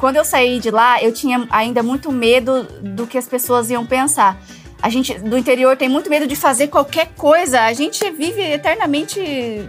quando eu saí de lá, eu tinha ainda muito medo do que as pessoas iam pensar. A gente do interior tem muito medo de fazer qualquer coisa. A gente vive eternamente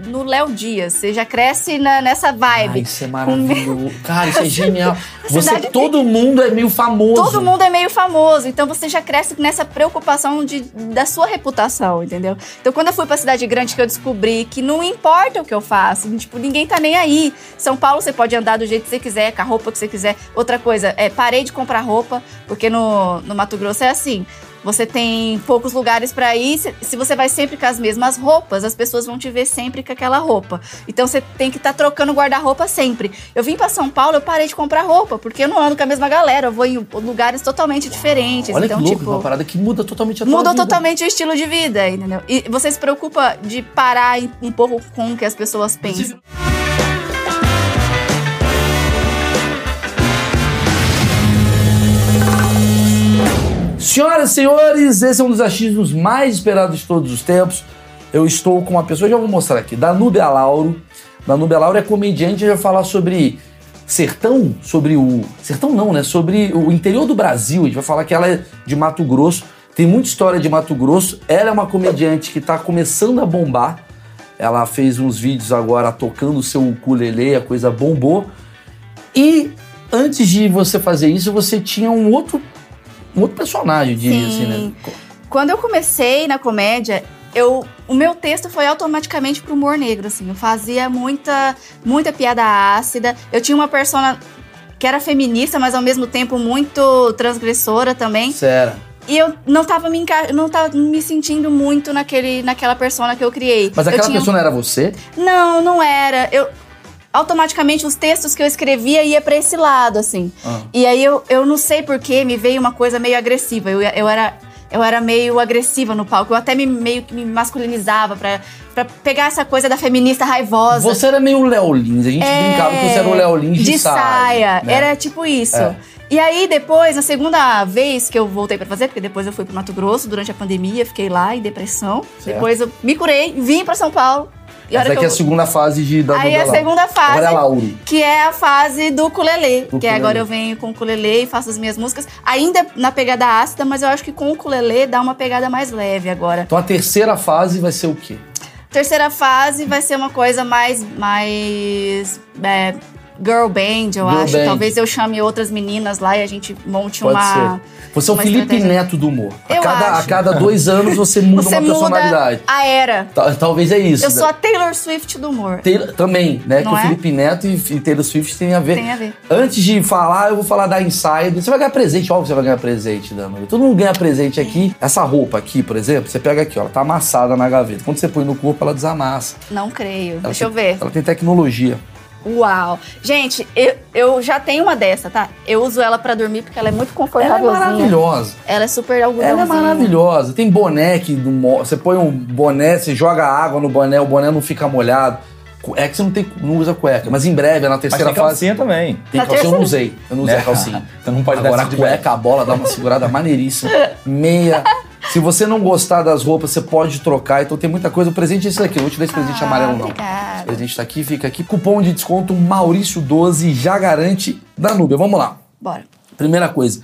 no Léo Dias. Você já cresce na, nessa vibe. Ai, isso é maravilhoso. Cara, isso é genial. Você, todo mundo é meio famoso. Todo mundo é meio famoso, então você já cresce nessa preocupação de, da sua reputação, entendeu? Então quando eu fui pra cidade grande que eu descobri que não importa o que eu faço, tipo, ninguém tá nem aí. São Paulo você pode andar do jeito que você quiser, com a roupa que você quiser. Outra coisa, é parei de comprar roupa, porque no, no Mato Grosso é assim. Você tem poucos lugares para ir. Se, você vai sempre com as mesmas roupas, as pessoas vão te ver sempre com aquela roupa. Então você tem que estar tá trocando guarda-roupa sempre. Eu vim para São Paulo, eu parei de comprar roupa, porque eu não ando com a mesma galera. Eu vou em lugares totalmente diferentes. Olha então, que louco, tipo, uma parada que muda totalmente a tua vida. totalmente o estilo de vida, entendeu? E você se preocupa de parar um pouco com o que as pessoas pensam. Senhoras e senhores, esse é um dos achismos mais esperados de todos os tempos. Eu estou com uma pessoa, já vou mostrar aqui, Danúbia Lauro. Danúbia Lauro é comediante vai falar sobre sertão, sobre o... Sertão não, né? Sobre o interior do Brasil. A gente vai falar que ela é de Mato Grosso. Tem muita história de Mato Grosso. Ela é uma comediante que está começando a bombar. Ela fez uns vídeos agora tocando o seu ukulele, a coisa bombou. E antes de você fazer isso, você tinha um outro, um outro personagem, diria assim, né? Quando eu comecei na comédia, eu, o meu texto foi automaticamente pro humor negro, assim. Eu fazia muita, muita piada ácida. Eu tinha uma persona que era feminista, mas ao mesmo tempo muito transgressora também. Sério. E eu não tava me, enca... não tava me sentindo muito naquele, naquela persona que eu criei. Mas Eu aquela tinha- pessoa não era você? Não, não era. Eu automaticamente os textos que eu escrevia ia pra esse lado, assim. Ah. E aí eu, eu não sei porquê, me veio uma coisa meio agressiva. Eu, eu era eu era meio agressiva no palco. Eu até me meio que me masculinizava pra, pra pegar essa coisa da feminista raivosa. Você era meio Léo Lins. A gente É, brincava que você era o Léo Lins de, de saia. né? Era tipo isso. É. E aí, depois, na segunda vez que eu voltei pra fazer, porque depois eu fui pro Mato Grosso durante a pandemia, fiquei lá em depressão. Certo. Depois eu me curei, vim pra São Paulo. E Essa aqui é a segunda fase de da Aí Duda a segunda fase, Agora é Lauro. que é a fase do ukulele. Que Ukulele. agora eu venho com o ukulele e faço as minhas músicas. Ainda na pegada ácida, mas eu acho que com o ukulele dá uma pegada mais leve agora. Então a terceira fase vai ser o quê? Terceira fase vai ser uma coisa mais. mais. é, girl band, eu Girl acho. band. Talvez eu chame outras meninas lá e a gente monte Pode uma. ser. Você é o Felipe estratégia. Neto do humor. A Eu cada, a acho. cada dois anos você muda Você uma personalidade. muda a era. Ta- Talvez é isso. Eu sou a Taylor Swift do humor. Taylor- também, né? Não que o é? Felipe Neto e, e Taylor Swift tem a ver. Tem a ver. Antes de falar, eu vou falar da Insider. Você vai ganhar presente, óbvio que você vai ganhar presente, Dana. Todo mundo ganha presente aqui. Essa roupa aqui, por exemplo, você pega aqui, ó, ela tá amassada na gaveta. Quando você põe no corpo, ela desamassa. Não creio. Ela Deixa eu tem- ver. Ela tem tecnologia. Uau! Gente, eu, eu já tenho uma dessa, tá? Eu uso ela pra dormir porque ela é muito Ela é maravilhosa. Ela é super Ela é algodãozinha. maravilhosa. Tem boné que você põe um boné, você joga água no boné, o boné não fica molhado. É que você não, tem, não usa cueca, mas em breve, na Mas terceira tem fase. calcinha também. Tem Na calcinha, eu não terceira- usei. Eu não usei É. a calcinha. Então não pode Agora dar a de cueca, a bola dá uma segurada maneiríssima. Meia. Se você não gostar das roupas, você pode trocar. Então tem muita coisa. O presente é esse daqui. Eu não vou te dar esse presente Ah, amarelo, não. obrigada. O presente tá aqui, fica aqui. Cupom de desconto Maurício12 já garante da Nubia. Vamos lá. Bora. Primeira coisa.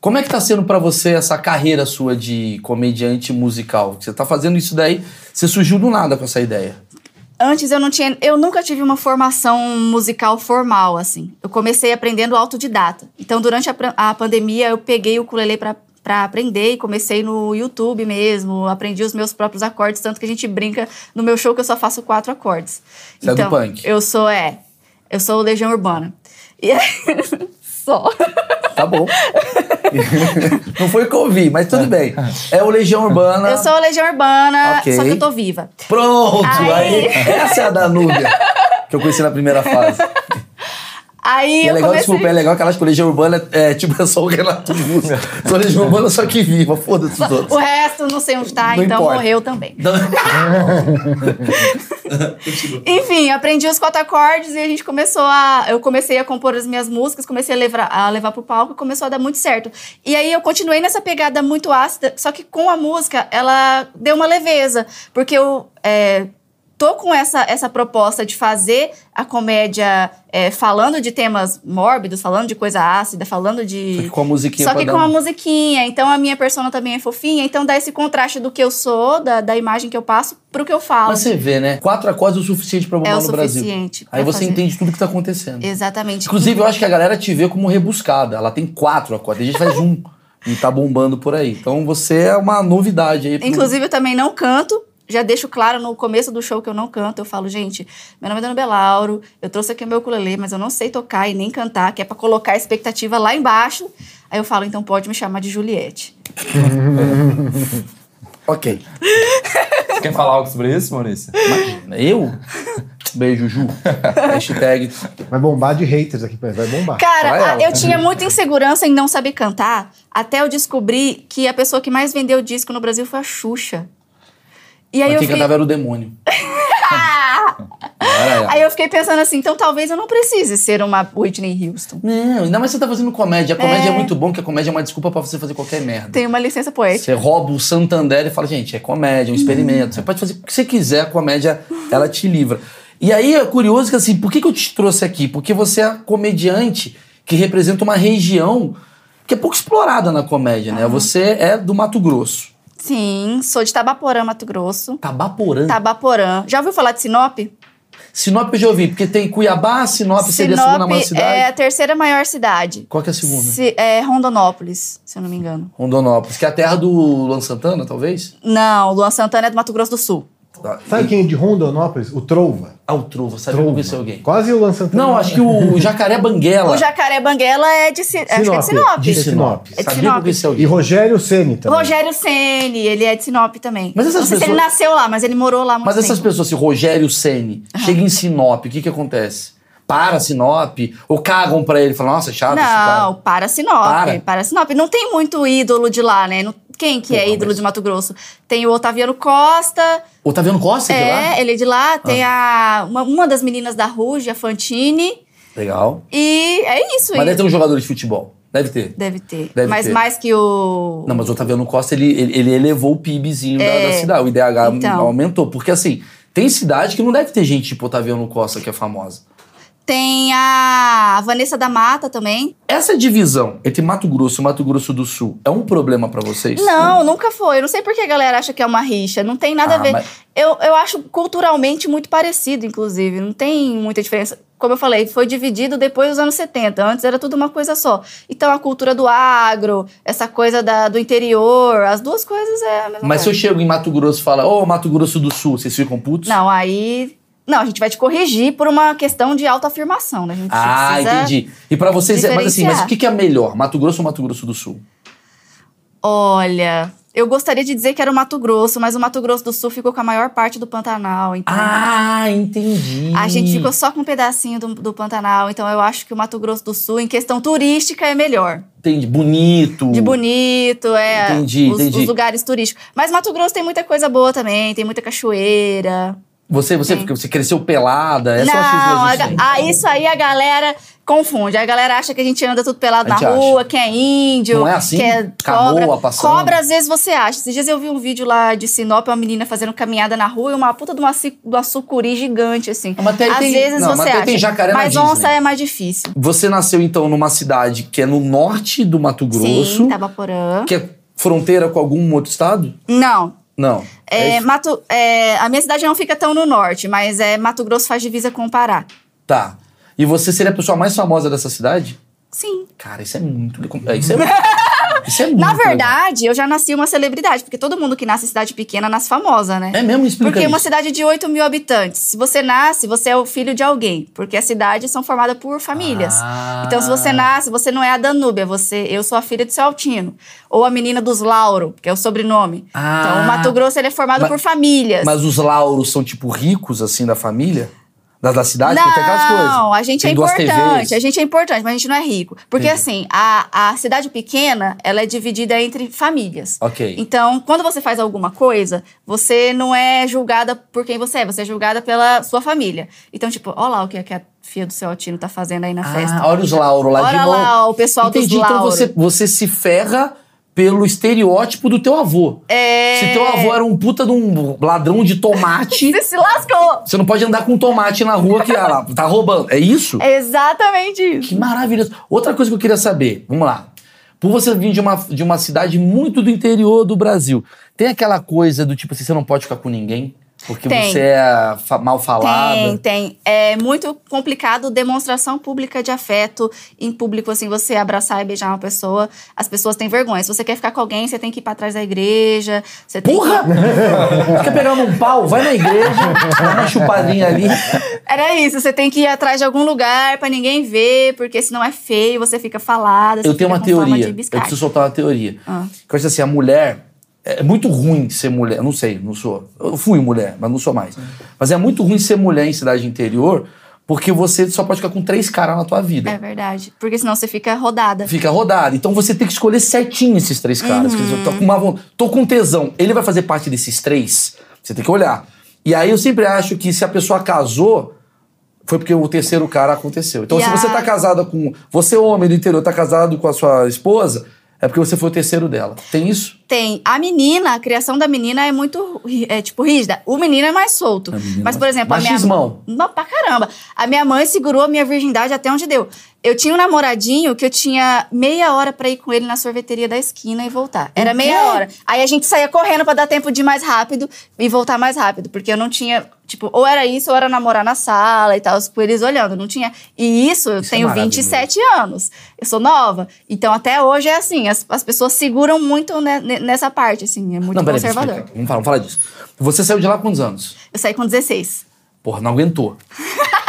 Como é que tá sendo pra você essa carreira sua de comediante musical? Você tá fazendo isso daí, você surgiu do nada com essa ideia. Antes eu não tinha. Eu nunca tive uma formação musical formal, assim. Eu comecei aprendendo autodidata. Então, durante a, a pandemia, eu peguei o ukulele pra, pra aprender e comecei no YouTube mesmo. Aprendi os meus próprios acordes, tanto que a gente brinca no meu show que eu só faço quatro acordes. Você é do punk? Eu sou, é. Eu sou Legião Urbana. E aí, só. Tá bom. não foi o que eu ouvi, mas tudo bem. É o Legião Urbana. Eu sou Legião Urbana, Ok. só que eu tô viva. Pronto! Aí. Aí. Essa é a Danúbia que eu conheci na primeira fase. Aí E é eu legal, comecei... desculpa, é legal que elas com Legião Urbana é tipo é só o Renato Russo. Sou Legião Urbana, só que viva. Foda-se os outros. O resto, não sei onde tá, Não então importa. morreu também. Dan- Enfim, aprendi os quatro acordes e a gente começou a. Eu comecei a compor as minhas músicas, comecei a levar, a levar pro palco e começou a dar muito certo. E aí eu continuei nessa pegada muito ácida, só que com a música ela deu uma leveza, porque eu. é, tô com essa, essa proposta de fazer a comédia é, falando de temas mórbidos, falando de coisa ácida, falando de. Só que com a musiquinha Só que com um- a musiquinha. Então a minha persona também é fofinha. Então dá esse contraste do que eu sou, da, da imagem que eu passo, pro que eu falo. Mas você vê, né? Quatro acordes é o suficiente pra bombar É no Brasil. Aí você fazer. entende tudo que tá acontecendo. Exatamente. Inclusive, eu acho que a galera te vê como rebuscada. Ela tem quatro acordes. A gente faz um e tá bombando por aí. Então você é uma novidade aí. pro- Inclusive, eu também não canto. Já deixo claro no começo do show que eu não canto. Eu falo, gente, meu nome é Dona Belauro, eu trouxe aqui o meu ukulele, mas eu não sei tocar e nem cantar, que é pra colocar a expectativa lá embaixo. Aí eu falo, então pode me chamar de Juliette. Ok. Você quer falar algo sobre isso, Maurício? Imagina. Eu? Beijo, Ju. Hashtag. Vai bombar de haters aqui, vai bombar. Cara, a- eu tinha muita insegurança em não saber cantar, até eu descobrir que a pessoa que mais vendeu disco no Brasil foi a Xuxa. E aí Mas eu quem fiquei... cantava era o demônio. Aí eu fiquei pensando assim, então talvez eu não precise ser uma Whitney Houston. Não, ainda mais você tá fazendo comédia. A comédia é. muito bom, porque a comédia é uma desculpa pra você fazer qualquer merda. Tem uma licença poética. Você rouba o Santander e fala, gente, é comédia, é um experimento. Você pode fazer o que você quiser, a comédia, ela te livra. E aí é curioso que assim, por que, que eu te trouxe aqui? Porque você é comediante que representa uma região que é pouco explorada na comédia, né? Você é do Mato Grosso. Sim, sou de Tabaporã, Mato Grosso. Tabaporã. Tabaporã. Já ouviu falar de Sinop? Sinop eu já ouvi, porque tem Cuiabá, Sinop, seria a segunda maior cidade. é a terceira maior cidade. Qual que é a segunda? Se- é Rondonópolis, se eu não me engano. Rondonópolis, que é a terra do Luan Santana, talvez? Não, Luan Santana é do Mato Grosso do Sul. Sabe quem é de Rondonópolis? O Trova. Ah, o Trova, sabe Trova. conhecer alguém? Quase o Lan Santana. Não, acho que o Jacaré Banguela. O Jacaré Banguela é de, Si- acho que é de Sinop. De Sinop. Sinop. É de Sabia Sinop. conhecia E. Rogério Ceni também. Rogério Ceni, ele é de Sinop também. Mas essas não sei se pessoas- ele nasceu lá, mas ele morou lá muito Mas essas tempo. pessoas, se Rogério Ceni chega em Sinop, o que que acontece? Para Sinop? Ou cagam pra ele? Falam, nossa, é chato esse cara. Não, para Sinop. Para. Para. Sinop. Não tem muito ídolo de lá, né? Não- Quem que é ídolo mas- de Mato Grosso? Tem o Otaviano Costa. Otaviano Costa é de é, lá? Ah. ele é de lá. Tem a, uma, uma das meninas da Ruge, a Fantine. Legal. E é isso. Mas e- deve ter um jogador de futebol. Deve ter. Deve ter. Deve mas ter. mais que o. Não, mas o Otaviano Costa, ele, ele, ele elevou o PIBzinho da- É. da, cidade. O IDH Então. aumentou. Porque, assim, tem cidade que não deve ter gente tipo Otaviano Costa, que é famosa. Tem a Vanessa da Mata também. Essa divisão entre Mato Grosso e Mato Grosso do Sul é um problema pra vocês? Não, nunca foi. Eu não sei por que a galera acha que é uma rixa. Não tem nada Ah, a ver. mas- Eu, eu acho culturalmente muito parecido, inclusive. Não tem muita diferença. Como eu falei, foi dividido depois dos anos 70. Antes era tudo uma coisa só. Então a cultura do agro, essa coisa da- do interior, as duas coisas é a mesma Mas se eu coisa. chego em Mato Grosso e falo, ô, Mato Grosso do Sul, vocês ficam putos? Não, aí. Não, a gente vai te corrigir por uma questão de autoafirmação, né? A gente Ah, entendi. E pra vocês, mas assim, mas o que que é melhor, Mato Grosso ou Mato Grosso do Sul? Olha, eu gostaria de dizer que era o Mato Grosso, mas o Mato Grosso do Sul ficou com a maior parte do Pantanal. Então Ah, entendi. A gente ficou só com um pedacinho do, do Pantanal, então eu acho que o Mato Grosso do Sul, em questão turística, é melhor. Entendi. Bonito. De bonito, é. Entendi, os, entendi. os lugares turísticos. Mas Mato Grosso tem muita coisa boa também, tem muita cachoeira. Você, você, Sim. você cresceu pelada, é Não, a a, a- isso aí a galera confunde. A galera acha que a gente anda tudo pelado na rua, que é índio, Não é assim? que é cobra. passando? Cobra, às vezes você acha. Esses dias eu vi um vídeo lá de Sinop, uma menina fazendo caminhada na rua e uma puta de uma, uma sucuri gigante, assim. Ah, mas tem- às tem- vezes não, você tem- acha. tem jacaré na mas Disney. onça é mais difícil. Você nasceu, então, numa cidade que é no norte do Mato Grosso, Sim, Tabaporã. que é fronteira com algum outro estado? Não. Não. É, isso? Mato, é, a minha cidade não fica tão no norte, mas é Mato Grosso faz divisa com o Pará. Tá. E você seria a pessoa mais famosa dessa cidade? Sim. Cara, isso é muito. é, Isso é, isso é muito. Na legal. verdade, eu já nasci uma celebridade, porque todo mundo que nasce em cidade pequena nasce famosa, né? É mesmo? Explica Porque uma isso. cidade de 8 mil habitantes. Se você nasce, você é o filho de alguém. Porque as cidades são formadas por famílias. Ah. Então, se você nasce, você não é a Danúbia, você, eu sou a filha de seu Altino. Ou a menina dos Lauro, que é o sobrenome. Ah. Então, o Mato Grosso ele é formado Mas- por famílias. Mas os lauros são, tipo, ricos, assim, da família? Da, da cidade? Porque tem aquelas coisas. Não, a gente Tem é importante. A gente é importante, mas a gente não é rico. Porque Entendi. assim, a, a cidade pequena, ela é dividida entre famílias. Ok. Então, quando você faz alguma coisa, você não é julgada por quem você é, você é julgada pela sua família. Então, tipo, olha lá o que, é que a filha do seu Altino tá fazendo aí na festa. Ah, olha os lauros lá de Olha novo. lá o pessoal dos Entendi. Então Lauro. você, você se ferra pelo estereótipo do teu avô. É... Se teu avô era um puta de um ladrão de tomate, Você se lascou! você não pode andar com tomate na rua que ah, tá roubando. É isso? É exatamente isso. Que maravilhoso. Outra coisa que eu queria saber, vamos lá. Por você vir de uma, de uma cidade muito do interior do Brasil, tem aquela coisa do tipo assim, você não pode ficar com ninguém? Porque Tem. você é mal falada? Tem, tem. É muito complicado demonstração pública de afeto em público, assim, você abraçar e beijar uma pessoa. As pessoas têm vergonha. Se você quer ficar com alguém, você tem que ir pra trás da igreja. Você tem Porra! Você quer pegar num pau? Vai na igreja, dá uma chupadinha ali. Que... Era isso. Você tem que ir atrás de algum lugar pra ninguém ver, porque senão é feio, você fica falada. Eu tenho uma teoria. Eu preciso soltar uma teoria. Ah. Que eu acho assim, a mulher. É muito ruim ser mulher. Eu não sei, não sou. Eu fui mulher, mas não sou mais. Mas é muito ruim ser mulher em cidade interior, porque você só pode ficar com três caras na tua vida. É verdade. Porque senão você fica rodada. Fica rodado. Então você tem que escolher certinho esses três caras. Quer dizer, eu tô com, uma, tô com tesão. Ele vai fazer parte desses três? Você tem que olhar. E aí eu sempre acho que se a pessoa casou, foi porque o terceiro cara aconteceu. Então E se você a- tá casada com. Você, homem do interior, tá casado com a sua esposa, é porque você foi o terceiro dela. Tem isso? Tem. A menina, a criação da menina é muito, é, tipo, rígida. O menino é mais solto. É Mas, por exemplo, a minha... Machismão. Não, pra caramba. A minha mãe segurou a minha virgindade até onde deu. Eu tinha um namoradinho que eu tinha meia hora pra ir com ele na sorveteria da esquina e voltar. Era meia hora. Aí a gente saía correndo pra dar tempo de ir mais rápido e voltar mais rápido. Porque eu não tinha, tipo, ou era isso ou era namorar na sala e tal, com eles olhando. Não tinha. E isso, eu Isso é tenho maravilhoso. 27 anos. Eu sou nova. Então até hoje é assim. As, as pessoas seguram muito ne- ne- nessa parte, assim. É muito não, conservador. Vamos falar, vamos falar disso. Você saiu de lá há quantos anos? Eu saí com 16. Porra, não aguentou.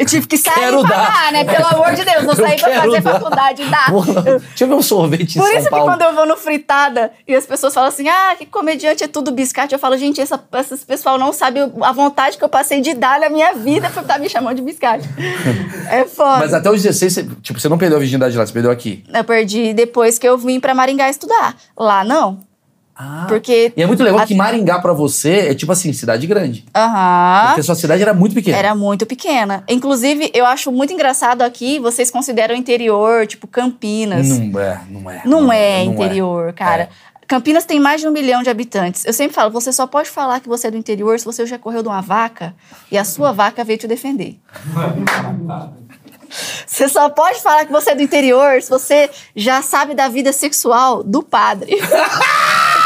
Eu tive que sair Quero pra dar. né? Pelo amor de Deus, Eu sair pra fazer dar. faculdade, dá. Porra, deixa eu ver um sorvete Por isso que Paulo. quando eu vou no fritada e as pessoas falam assim, ah, que comediante é tudo biscate, eu falo, gente, essa, esses pessoal não sabe a vontade que eu passei de dar na minha vida por estar me chamando de biscate. é foda. Mas até os 16, você, tipo, você não perdeu a virgindade lá, você perdeu aqui. Eu perdi depois que eu vim pra Maringá estudar. Lá não. Ah. Porque. E é muito legal a- que Maringá pra você é tipo assim, cidade grande. Aham. Porque a sua cidade era muito pequena. Era muito pequena. Inclusive, eu acho muito engraçado aqui, vocês consideram interior, tipo Campinas. Não é, não é. Não, é não interior, cara. É. Campinas tem mais de um milhão de habitantes. Eu sempre falo, você só pode falar que você é do interior se você já correu de uma vaca e a sua vaca veio te defender. Você só pode falar que você é do interior se você já sabe da vida sexual do padre.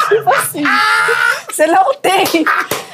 tipo assim. Você não tem.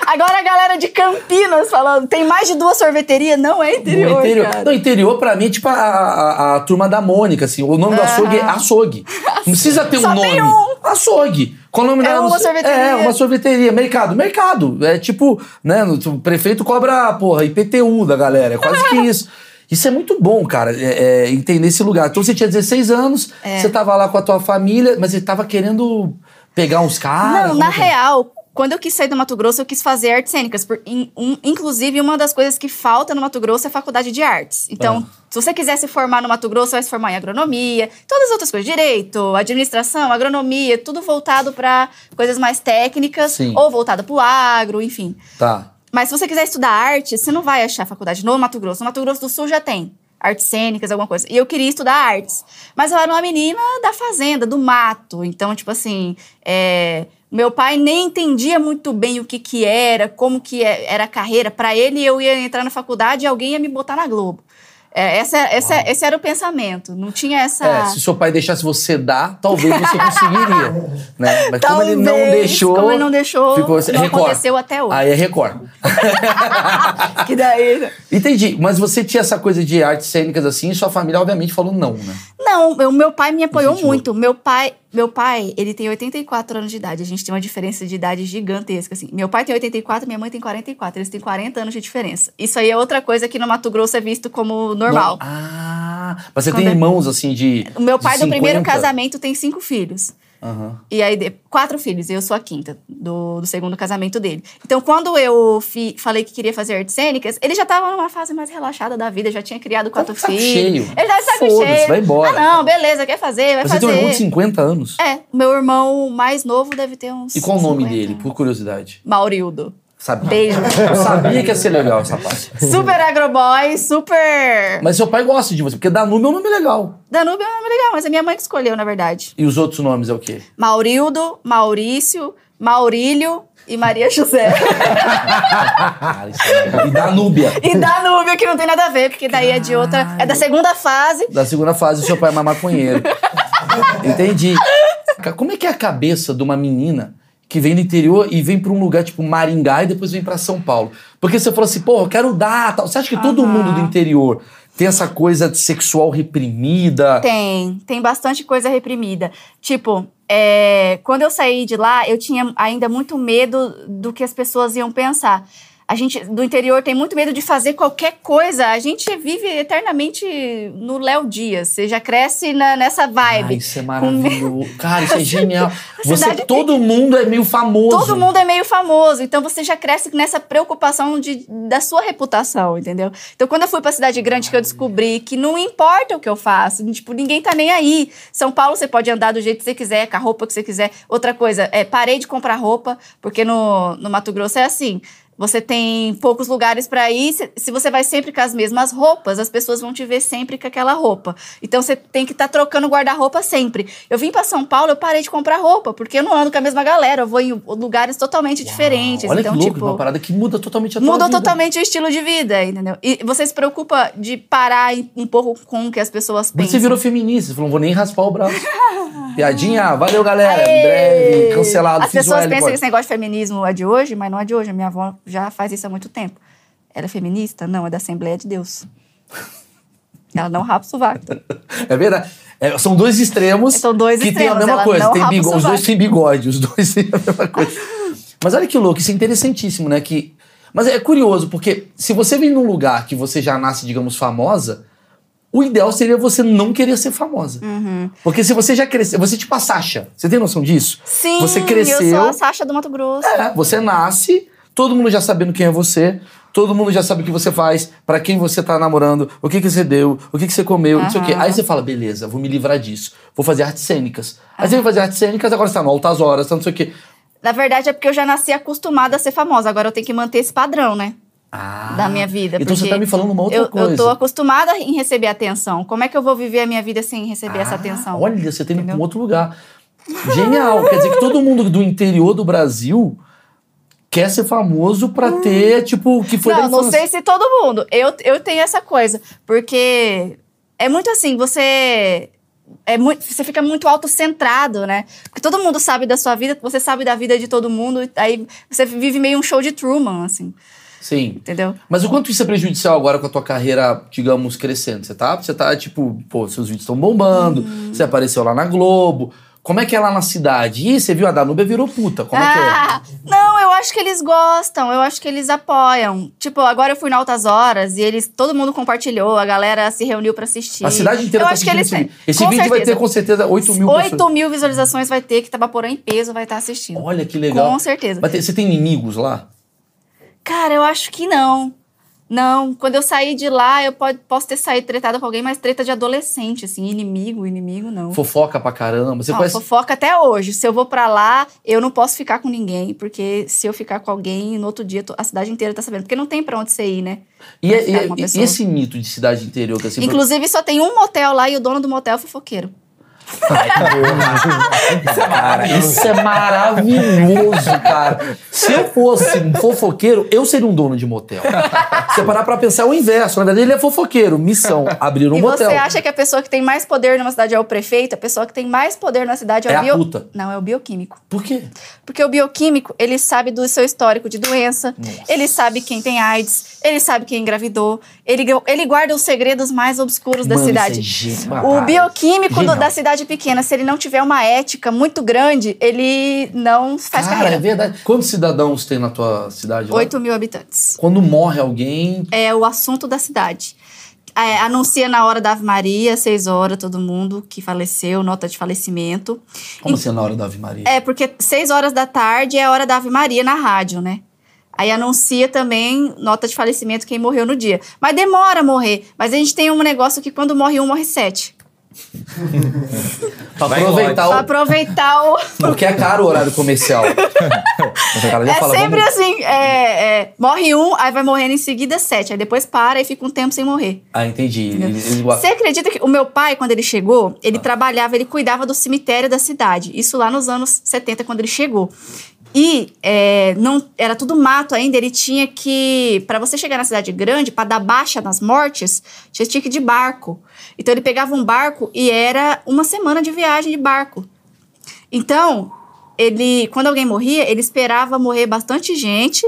Agora a galera de Campinas falando, tem mais de duas sorveterias, não é interior, No interior. cara. Não, interior pra mim é tipo a, a, a turma da Mônica, assim. O nome do açougue é açougue. Não precisa ter um Só nome. tem um. Açougue. Qual o nome É dela? uma sorveteria. É, uma sorveteria. Mercado. Mercado. É tipo, né? O prefeito cobra, porra, IPTU da galera. É quase que isso. Isso é muito bom, cara, é, é, entender esse lugar. Então você tinha 16 anos, É. você tava lá com a tua família, mas você tava querendo pegar uns caras. Não, na que real, quando eu quis sair do Mato Grosso, eu quis fazer artes cênicas. Por, in- um- inclusive, uma das coisas que falta no Mato Grosso é a faculdade de artes. Então, Ah. se você quiser se formar no Mato Grosso, vai se formar em agronomia, todas as outras coisas, direito, administração, agronomia, tudo voltado para coisas mais técnicas Sim. ou voltado para o agro, enfim. Tá. Mas se você quiser estudar arte, você não vai achar faculdade no Mato Grosso. No Mato Grosso do Sul já tem. Artes cênicas, alguma coisa. E eu queria estudar artes. Mas eu era uma menina da fazenda, do mato. Então, tipo assim, é, meu pai nem entendia muito bem o que que era, como que é- era a carreira. Pra ele, eu ia entrar na faculdade e alguém ia me botar na Globo. É, essa, essa, esse era o pensamento. Não tinha essa... É, se seu pai deixasse você dar, talvez você conseguiria. né? Mas como ele não Talvez, deixou. como ele não deixou, ficou não aconteceu até hoje. Aí é Record. que daí... Entendi. Mas você tinha essa coisa de artes cênicas assim, e sua família, obviamente, falou não, né? Não, o meu pai me apoiou Incentivou. muito. Meu pai, meu pai, ele tem 84 anos de idade. A gente tem uma diferença de idade gigantesca, assim. Meu pai tem 84, minha mãe tem 44. Eles têm 40 anos de diferença. Isso aí é outra coisa que no Mato Grosso é visto como normal. Não- Ah, mas você Quando tem é- irmãos assim de. O meu pai do primeiro 50? casamento tem cinco filhos. Aham. E aí, quatro filhos, e eu sou a quinta do, do segundo casamento dele. Então, quando eu fi- falei que queria fazer artes cênicas, ele já tava numa fase mais relaxada da vida, já tinha criado quatro saco filhos. cheio. Ele tá de saco Foda-se, cheio. vai embora. Ah, não, beleza, quer fazer, vai Você fazer. tem um irmão de 50 anos? É, meu irmão mais novo deve ter uns. E qual o nome 50. dele, por curiosidade? Maurildo. Sabia. Beijo. Eu sabia que ia ser legal essa parte. Super agroboy, super. Mas seu pai gosta de você, porque Danúbio é um nome legal. Danúbio é um nome legal, mas é minha mãe que escolheu, na verdade. E os outros nomes é o quê? Maurildo, Maurício, Maurílio e Maria José. É. E Danúbia. e Danúbio, que não tem nada a ver, porque daí é de outra. É da segunda fase. Da segunda fase, seu pai é mais maconheiro. Entendi. Como é que é a cabeça de uma menina que vem do interior e vem pra um lugar tipo Maringá e depois vem pra São Paulo? Porque você falou assim, pô, eu quero dar, tal. Você acha que todo mundo do interior tem essa coisa de sexual reprimida? Tem, tem bastante coisa reprimida. Tipo, é, quando eu saí de lá, eu tinha ainda muito medo do que as pessoas iam pensar. A gente do interior tem muito medo de fazer qualquer coisa. A gente vive eternamente no Léo Dias. Você já cresce na- nessa Ah, vibe. isso é maravilhoso. Cara, isso é genial. Você, todo mundo é meio famoso. Todo mundo é meio famoso, então você já cresce nessa preocupação de, da sua reputação, entendeu? Então, quando eu fui pra cidade grande, que eu descobri que não importa o que eu faço, tipo, ninguém tá nem aí. São Paulo você pode andar do jeito que você quiser, com a roupa que você quiser. Outra coisa, é, parei de comprar roupa, porque no, no Mato Grosso é assim. Você tem poucos lugares pra ir. Se, você vai sempre com as mesmas roupas, as pessoas vão te ver sempre com aquela roupa. Então você tem que estar trocando guarda-roupa sempre. Eu vim pra São Paulo, eu parei de comprar roupa, porque eu não ando com a mesma galera, eu vou em lugares totalmente diferentes. Olha então, que louco, tipo, uma parada que muda totalmente a Muda totalmente o estilo de vida, entendeu? E você se preocupa de parar um pouco com o que as pessoas pensam. Você virou feminista, você falou, não vou nem raspar o braço. Piadinha, valeu galera, Aê! em breve, cancelado. As pessoas pensam que esse negócio de feminismo é de hoje, mas não é de hoje. A minha avó já faz isso há muito tempo. Ela é feminista? Não, é da Assembleia de Deus. Ela não rapa o sovaco. É verdade. É, são dois extremos São dois que têm a extremos, mesma coisa. Tem bigode, os dois têm bigode, os dois têm a mesma coisa. Mas olha que louco, isso é interessantíssimo, né? Que... Mas é curioso, porque se você vem num lugar que você já nasce, digamos, famosa, o ideal seria você não querer ser famosa. Uhum. Porque se você já cresceu, você é tipo a Sasha, você tem noção disso? Sim, Você cresceu. eu sou a Sasha do Mato Grosso. É, você nasce, todo mundo já sabendo quem é você, todo mundo já sabe o que você faz, pra quem você tá namorando, o que que você deu, o que que você comeu, não sei o quê. Aí você fala, beleza, vou me livrar disso. Vou fazer artes cênicas. Aí você vai fazer artes cênicas, agora você tá no altas horas, tá não sei o quê. Na verdade, é porque eu já nasci acostumada a ser famosa. Agora eu tenho que manter esse padrão, né? Ah, da minha vida. Então você tá me falando uma outra eu, coisa. Eu tô acostumada em receber atenção. Como é que eu vou viver a minha vida sem receber essa Ah, atenção? Olha, você tá indo pra Entendeu? um outro lugar. Genial. Quer dizer que todo mundo do interior do Brasil quer ser famoso pra ter, tipo, o que foi Hum. não, não sei se todo mundo. Eu, eu tenho essa coisa. Porque é muito assim, você. É muito, você fica muito autocentrado, né? Porque todo mundo sabe da sua vida, você sabe da vida de todo mundo, aí você vive meio um show de Truman, assim, Sim. entendeu? Mas o quanto isso é prejudicial agora com a tua carreira, digamos, crescendo? Você tá, você tá tipo, pô, seus vídeos estão bombando, Uhum. você apareceu lá na Globo. Como é que é lá na cidade? Ih, você viu a Danúbia virou puta. Como é que é? ah, não, eu acho que eles gostam, eu acho que eles apoiam. Tipo, agora eu fui na Altas Horas e eles, todo mundo compartilhou, a galera se reuniu pra assistir. A cidade inteira eu tá acho que eles esse vídeo. Esse vídeo vai ter certeza. com certeza 8 mil pessoas. 8 mil visualizações vai ter, que Tabaporã em peso vai estar assistindo. Olha que legal. Com certeza. Mas você tem inimigos lá? Cara, eu acho que não. Não, quando eu saí de lá, eu pode, posso ter saído tretada com alguém, mas treta de adolescente, assim, inimigo, inimigo, não. Fofoca pra caramba. Você não, conhece. fofoca até hoje. Se eu vou pra lá, eu não posso ficar com ninguém, porque se eu ficar com alguém, no outro dia a cidade inteira tá sabendo. Porque não tem pra onde você ir, né? E, pra e- e- esse mito de cidade interior que assim. Inclusive, só tem um motel lá e o dono do motel é fofoqueiro. Cara, isso é maravilhoso, cara. Se eu fosse um fofoqueiro, eu seria um dono de motel. Se você parar pra pensar, é o inverso. Na verdade, ele é fofoqueiro. Missão, abrir um e motel. você acha que a pessoa que tem mais poder numa cidade é o prefeito? A pessoa que tem mais poder na cidade é, É o a bio... puta. Não, é o bioquímico. Por quê? Porque o bioquímico, ele sabe do seu histórico de doença, ele sabe quem tem AIDS, ele sabe quem engravidou, ele, ele guarda os segredos mais obscuros da Mano, cidade. isso é. O bioquímico do- da cidade pequena, se ele não tiver uma ética muito grande, ele não faz Cara, é carreira. verdade. Quantos cidadãos tem na tua cidade? lá? 8 mil habitantes. Quando morre alguém. É o assunto da cidade. É, anuncia na hora da Ave Maria, seis horas, todo mundo que faleceu, nota de falecimento. Como assim na hora da Ave Maria? É, porque seis horas da tarde é a hora da Ave Maria na rádio, né? Aí anuncia também nota de falecimento quem morreu no dia. Mas demora a morrer. Mas a gente tem um negócio que quando morre um, morre sete. Pra Vai aproveitar Pra o. aproveitar o. Porque é caro o horário comercial. É fala, sempre vamos- assim: é, é, morre um, aí vai morrendo em seguida sete. Aí depois para e fica um tempo sem morrer. Ah, entendi. Ele- ele- Você acredita que o meu pai, quando ele chegou, ele trabalhava, ele cuidava do cemitério da cidade. Isso lá nos anos 70, quando ele chegou. E é, não era tudo mato ainda. Ele tinha que. Pra você chegar na cidade grande, pra dar baixa nas mortes, você tinha que ir de barco. Então ele pegava um barco e era uma semana de viagem de barco. Então, ele, quando alguém morria, ele esperava morrer bastante gente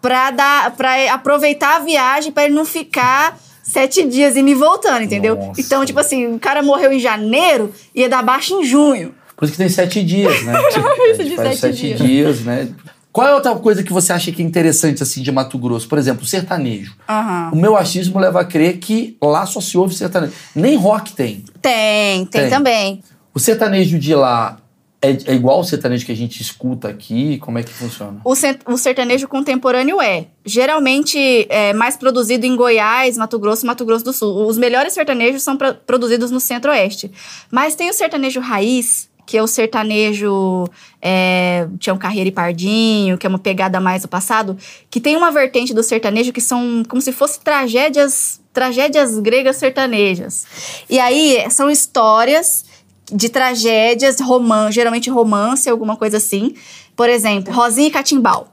pra, dar, pra aproveitar a viagem, pra ele não ficar sete dias e voltando, entendeu? Nossa. Então, tipo assim, o cara morreu em janeiro, ia dar baixa em junho. Por isso que tem sete dias, né? Isso A de gente faz sete sete dias. dias, né? Qual é outra coisa que você acha que é interessante, assim, de Mato Grosso? Por exemplo, o sertanejo. Aham. O meu achismo leva a crer que lá só se ouve sertanejo. Nem rock tem. Tem, tem, Tem. também. O sertanejo de lá é, é igual o sertanejo que a gente escuta aqui? Como é que funciona? O, o sertanejo contemporâneo é. Geralmente é mais produzido em Goiás, Mato Grosso e Mato Grosso do Sul. Os melhores sertanejos são pro- produzidos no centro-oeste. Mas tem o sertanejo raiz, que é o sertanejo é, Tião Carreira e Pardinho, que é uma pegada mais do passado, que tem uma vertente do sertanejo que são como se fossem tragédias, tragédias gregas sertanejas. E aí são histórias de tragédias, roman geralmente romance, alguma coisa assim. Por exemplo, Rosinha e Catimbau.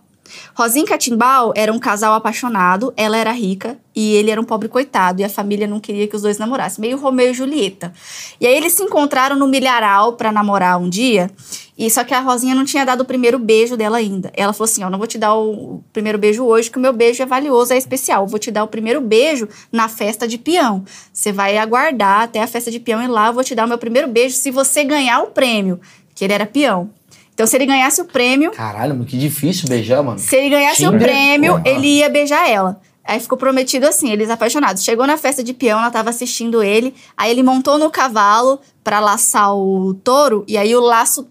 Rosinha e Catimbau era um casal apaixonado, ela era rica e ele era um pobre coitado, e a família não queria que os dois namorassem, meio Romeu e Julieta. E aí eles se encontraram no milharal pra namorar um dia, e só que a Rosinha não tinha dado o primeiro beijo dela ainda. Ela falou assim: "Ó, não vou te dar o primeiro beijo hoje, que o meu beijo é valioso, é especial. Vou te dar o primeiro beijo na festa de peão. Você vai aguardar até a festa de peão e lá eu vou te dar o meu primeiro beijo se você ganhar o prêmio, que ele era peão. Então, se ele ganhasse o prêmio, Caralho, mano, que difícil beijar, mano. se ele ganhasse o Tinder? prêmio, Porra. ele ia beijar ela. Aí ficou prometido assim, eles apaixonados. Chegou na festa de peão, ela tava assistindo ele. Aí ele montou no cavalo pra laçar o touro. E aí o laço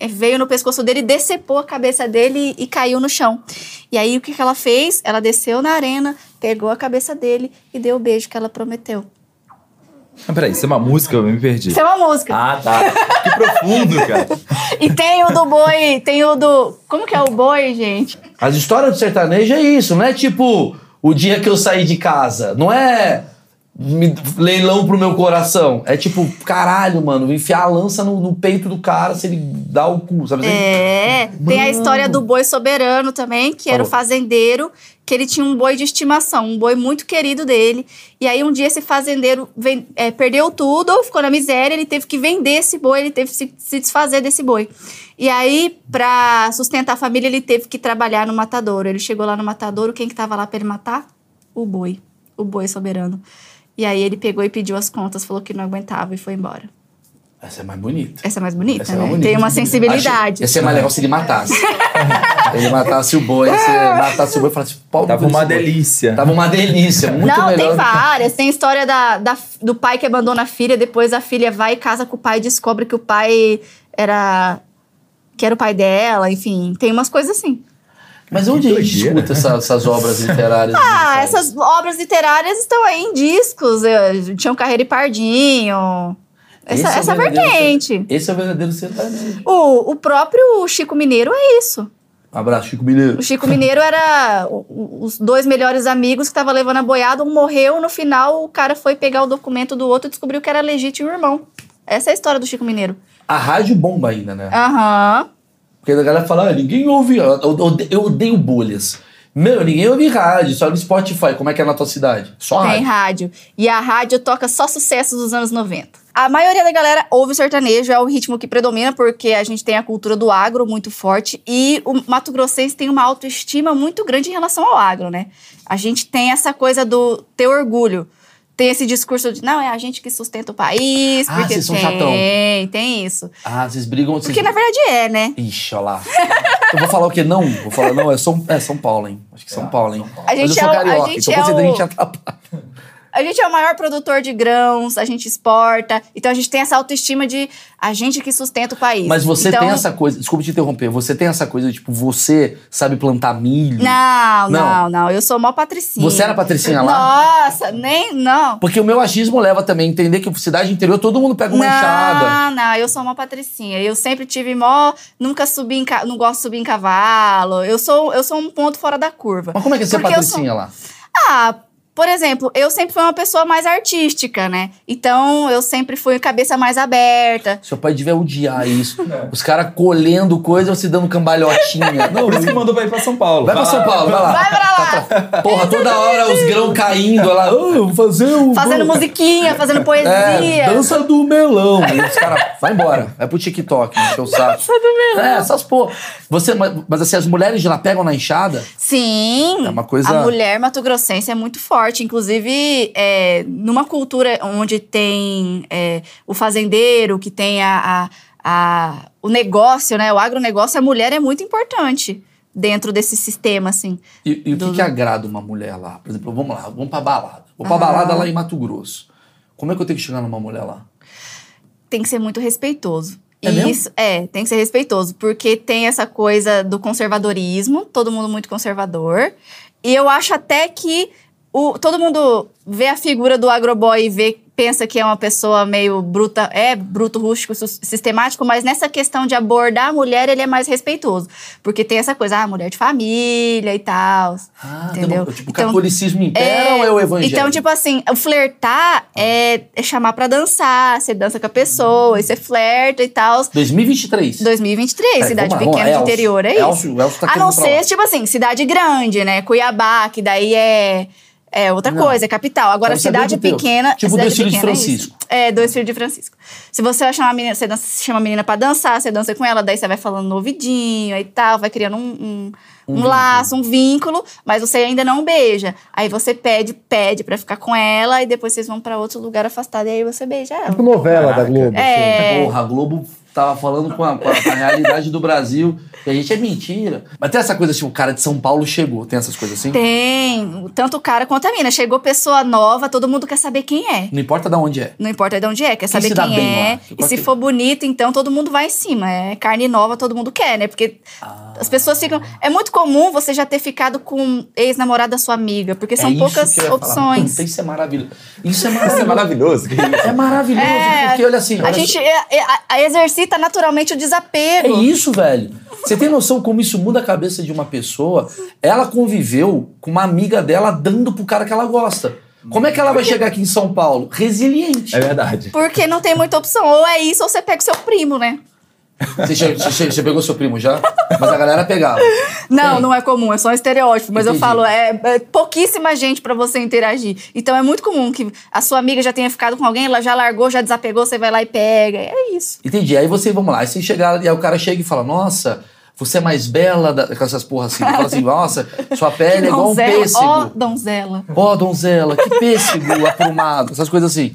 eh, veio no pescoço dele, decepou a cabeça dele e caiu no chão. E aí o que, que ela fez? Ela desceu na arena, pegou a cabeça dele e deu o beijo que ela prometeu. Ah, peraí, isso é uma música? Eu me perdi. Isso é uma música. Ah, tá. Que profundo, cara. E tem o do boi, tem o do. Como que é o boi, gente? As histórias do sertanejo é isso, não é tipo o dia que eu saí de casa. Não é me- leilão pro meu coração. É tipo, caralho, mano, enfiar a lança no, no peito do cara se ele dá o cu, sabe? assim? É, tem a história do boi soberano também, que era o Falou. fazendeiro, que ele tinha um boi de estimação, um boi muito querido dele. E aí um dia esse fazendeiro ven- é, perdeu tudo, ficou na miséria, ele teve que vender esse boi, ele teve que se, se desfazer desse boi. E aí, pra sustentar a família, ele teve que trabalhar no matadouro. Ele chegou lá no matadouro, quem que tava lá pra ele matar? O boi, o boi soberano. E aí ele pegou e pediu as contas, falou que não aguentava e foi embora. Essa é mais bonita. Essa é mais bonita, Essa é né? mais bonita. Tem uma Acho- sensibilidade. Ia ser mais legal se ele matasse. ele matasse o boi, se matasse o boi e falasse, pau Tava uma delícia. Tava uma delícia, muito não, melhor. tem várias. Tem história da, da- do pai que abandona a filha, depois a filha vai e casa com o pai e descobre que o pai era. que era o pai dela, enfim. Tem umas coisas assim. Mas onde a gente escuta essa- essas obras literárias? Ah, essas obras literárias estão aí em discos. eh, Tinham Carreira e Pardinho. Essa, Esse é essa verdadeiro vertente. ser- Esse é o verdadeiro sertanejo. O, o próprio Chico Mineiro é isso. Um abraço, Chico Mineiro. O Chico Mineiro era os dois melhores amigos que estavam levando a boiada. Um morreu, no final o cara foi pegar o documento do outro e descobriu que era legítimo irmão. Essa é a história do Chico Mineiro. A rádio bomba ainda, né? Aham. Porque a galera fala, ah, ninguém ouve. Eu, eu- eu odeio bolhas. Meu, ninguém ouve rádio, só no Spotify. Como é que é na tua cidade? Só Tem rádio. rádio. E a rádio toca só sucessos dos anos 90. A maioria da galera ouve sertanejo, é o ritmo que predomina, porque a gente tem a cultura do agro muito forte. E o Mato Grossense tem uma autoestima muito grande em relação ao agro, né? A gente tem essa coisa do ter orgulho. Tem esse discurso de, não, é a gente que sustenta o país, Ah, porque vocês são tem, chatão. tem isso. Ah, vocês brigam. Vocês... Porque na verdade é, né? Ixi, olha lá. eu vou falar o quê? Não. Vou falar, não, é São, é São Paulo, hein? Acho que São Paulo, hein? A gente Mas eu sou é o- a carioca, gente então é o- a gente atrapalha. A gente é o maior produtor de grãos, a gente exporta, então a gente tem essa autoestima de a gente que sustenta o país. Mas você então, tem essa coisa, desculpa te interromper, você tem essa coisa, tipo, você sabe plantar milho? Não, Não. não, não, eu sou mó patricinha. Você era patricinha lá? Nossa, nem, não. Porque o meu achismo leva também a entender que cidade interior todo mundo pega uma não, enxada. não, eu sou uma patricinha. Eu sempre tive mó, nunca subi em, ca- não gosto de subir em cavalo. Eu sou, eu sou um ponto fora da curva. Mas como é que você é eu sou- patricinha lá? Ah, por exemplo, eu sempre fui uma pessoa mais artística, né? Então, eu sempre fui cabeça mais aberta. Seu pai devia odiar isso. Os caras colhendo coisa, você dando cambalhotinha. Não, Por isso que mandou pra ir pra São Paulo. Vai pra São Paulo, vai lá. Vai pra lá! Porra, toda hora os grãos caindo. Ela, "Ah, eu vou fazer o. Fazendo musiquinha, fazendo poesia. É, dança do melão. E os caras, vai embora. Vai pro TikTok, encheu o saco. Dança do melão. É, essas porra. Você, mas, mas assim, as mulheres de lá pegam na enxada? Sim. É uma coisa- A mulher mato-grossense é muito forte. Inclusive, é, numa cultura onde tem é, o fazendeiro, que tem a, a- a- o negócio, né? O agronegócio, a mulher é muito importante dentro desse sistema, assim. E, e o que, Do- que agrada uma mulher lá? Por exemplo, vamos lá, vamos pra balada. Vou pra Aham. balada lá em Mato Grosso. Como é que eu tenho que chegar numa mulher lá? Tem que ser muito respeitoso. É mesmo? isso é, tem que ser respeitoso, porque tem essa coisa do conservadorismo, todo mundo muito conservador. E eu acho até que o, todo mundo vê a figura do agroboy e vê, pensa que é uma pessoa meio bruta, é bruto, rústico, sistemático, mas nessa questão de abordar a mulher, ele é mais respeitoso. Porque tem essa coisa, ah, mulher de família e tal. Ah, entendeu? Tipo, o catolicismo impera ou é o evangelho? Então, tipo assim, o flertar é, é chamar pra dançar, você dança com a pessoa, e você flerta e tal. 2023. 2023, Peraí, cidade vamos pequena vamos de interior, é Elcio- isso. o Elcio tá a não ser, tipo assim, cidade grande, né? Cuiabá, que daí é, é outra Não. coisa, é capital. Agora, saber cidade pequena. Tipo cidade dois filhos de pequena é. Francisco. É, dois filhos de Francisco. Se você vai chamar a menina, você dança- chama a menina pra dançar, você dança com ela, daí você vai falando no ouvidinho e tal, vai criando um, um, um vínculo. laço, um vínculo, mas você ainda não beija. Aí você pede, pede pra ficar com ela, e depois vocês vão pra outro lugar afastado, e aí você beija ela. Tipo novela da Globo. assim. É. Porra, a Globo tava falando com a, com a- a realidade do Brasil. E a gente é mentira. Mas tem essa coisa assim, o cara de São Paulo chegou. Tem essas coisas assim? Tem, tanto o cara quanto a mina. Chegou pessoa nova, todo mundo quer saber quem é. Não importa de onde é. Não importa de onde é, quer saber quem bem é. E se que- for bonito, então todo mundo vai em cima. É carne nova, todo mundo quer, né? Porque Ah. as pessoas ficam. É muito comum você já ter ficado com ex-namorado da sua amiga, porque são é poucas opções. Puta, isso é maravilhoso. Isso é Isso é maravilhoso. maravilhoso. É maravilhoso, É, porque olha assim. a olha gente assim, é- é- a- a- exercita naturalmente o É desapego. isso, velho. Você tem noção como isso muda a cabeça de uma pessoa? Ela conviveu com uma amiga dela dando pro cara que ela gosta. Como é que ela vai chegar aqui em São Paulo? Resiliente. É verdade. Porque não tem muita opção. Ou é isso, ou você pega o seu primo, né? Você, você- você pegou seu primo já? Mas a galera pegava. Não, Tem. não é comum, é só um estereótipo. Mas eu Entendi. falo, é, é pouquíssima gente pra você interagir. Então é muito comum que a sua amiga já tenha ficado com alguém, ela já largou, já desapegou, você vai lá e pega. É isso. Entendi. Aí você, vamos lá, aí você chega e aí o cara chega e fala, nossa, você é mais bela da... com essas porras assim. Fala assim, nossa, sua pele é igual um Donzela, Ó, pêssego. donzela. Ó, donzela, que pêssego aprumado. Essas coisas assim.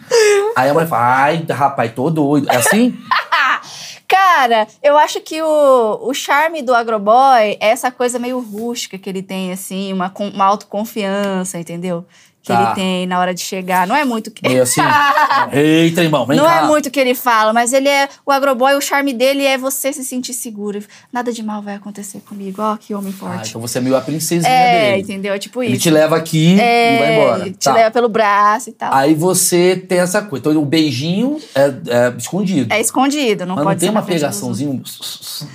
Aí a mulher fala, ai, rapaz, tô doido. É assim? Cara, eu acho que o, o charme do agroboy é essa coisa meio rústica que ele tem, assim, uma, uma autoconfiança, entendeu? Que Tá. ele tem na hora de chegar. Não é muito que. Meio assim. Eita, irmão, vem Não cá. é muito o que ele fala, mas ele é. O agroboy, o charme dele é você se sentir seguro. Nada de mal vai acontecer comigo. Ó, que homem Ah, forte. então você é meio a princesinha é, dele. entendeu? É tipo Ele isso. te leva aqui é, e vai embora. Te Tá. leva pelo braço e tal. Aí você tem essa coisa. Então o beijinho é, é escondido. É escondido, não Mas pode não tem uma um outros.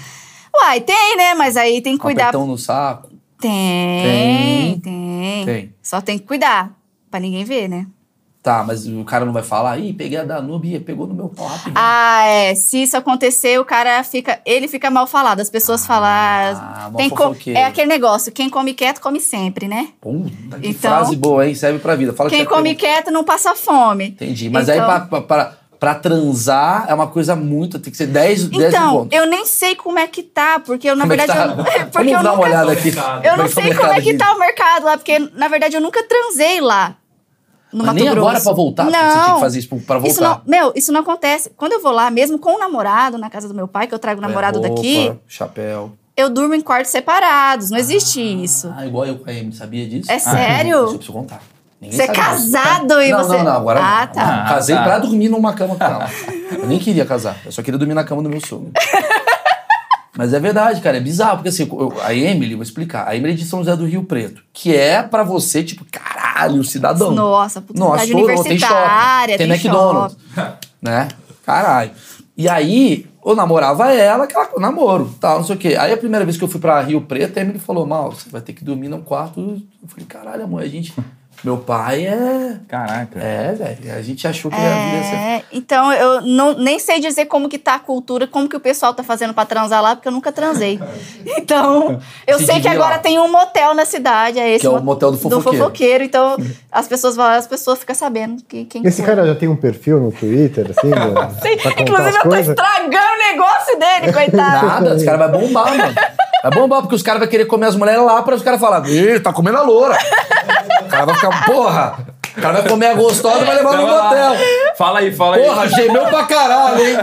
Uai, tem, né? Mas aí tem que cuidar. apertão no saco. Tem, tem, Tem. Só tem que cuidar. Pra ninguém ver, né? Tá, mas o cara não vai falar, ih, peguei a Danube e pegou no meu pau. Ah, é. Se isso acontecer, o cara fica. Ele fica mal falado. As pessoas falam. Ah, mó tem co- fofoqueiro. É aquele negócio: quem come quieto, come sempre, né? Puta, que Então- frase boa, hein? Serve pra vida. Fala que Quem você come pegou. quieto não passa fome. Entendi. Mas Então- aí pra, pra, pra, pra transar é uma coisa muito. Tem que ser 10, 10 Então, encontros. eu nem sei como é que tá, porque eu, na Como é verdade. tá? Eu, porque Vamos eu dar uma nunca, olhada aqui. Eu não é tá sei como é que tá o mercado lá, porque, na verdade, eu nunca transei lá. No Mas Mato nem Grosso. agora pra voltar, Não. porque você tinha que fazer isso pra voltar. Isso não, meu, isso não acontece. Quando eu vou lá, mesmo com o namorado, na casa do meu pai, que eu trago o namorado É, roupa, daqui, Chapéu. eu durmo em quartos separados. Não existe isso. Ah, igual eu com a Amy, sabia disso? É sério? Isso eu preciso contar. Ninguém Você é casado e não, você. Não, não, agora não. Ah, tá. Casei Ah, tá. pra dormir numa cama com ela. Eu nem queria casar, eu só queria dormir na cama do meu sogro. Mas é verdade, cara, é bizarro, porque assim, eu- a Emily, vou explicar, a Emily é de São José do Rio Preto, que é pra você, tipo, caralho, cidadão. Nossa, puta Nossa, cidade estourou, tem shopping, universitária, tem, tem McDonald's, né? Caralho. E aí, eu namorava ela, aquela coisa, namoro, tal, não sei o quê. Aí a primeira vez que eu fui pra Rio Preto, a Emily falou, mal, você vai ter que dormir num quarto. Eu falei, caralho, amor, a gente... Meu pai é... Caraca. É, velho, a gente achou que a vida ia ser... É, então eu não, nem sei dizer como que tá a cultura, como que o pessoal tá fazendo pra transar lá, porque eu nunca transei. Então, eu Se sei que agora lá. tem um motel na cidade, é esse Que é o mo- motel do fofoqueiro. então, as pessoas vão lá, as pessoas ficam sabendo que, quem Esse foi. cara já tem um perfil no Twitter, assim, do- Sim, Inclusive, eu tô coisas? estragando o negócio dele, coitado. Nada, esse cara vai bombar, mano. Vai bombar, porque os caras vão querer comer as mulheres lá para os caras falarem, ih, tá comendo a loura. O cara vai ficar, porra. O cara vai comer a gostosa e vai levar no motel. Fala aí, fala aí. Porra, gemeu pra caralho, hein?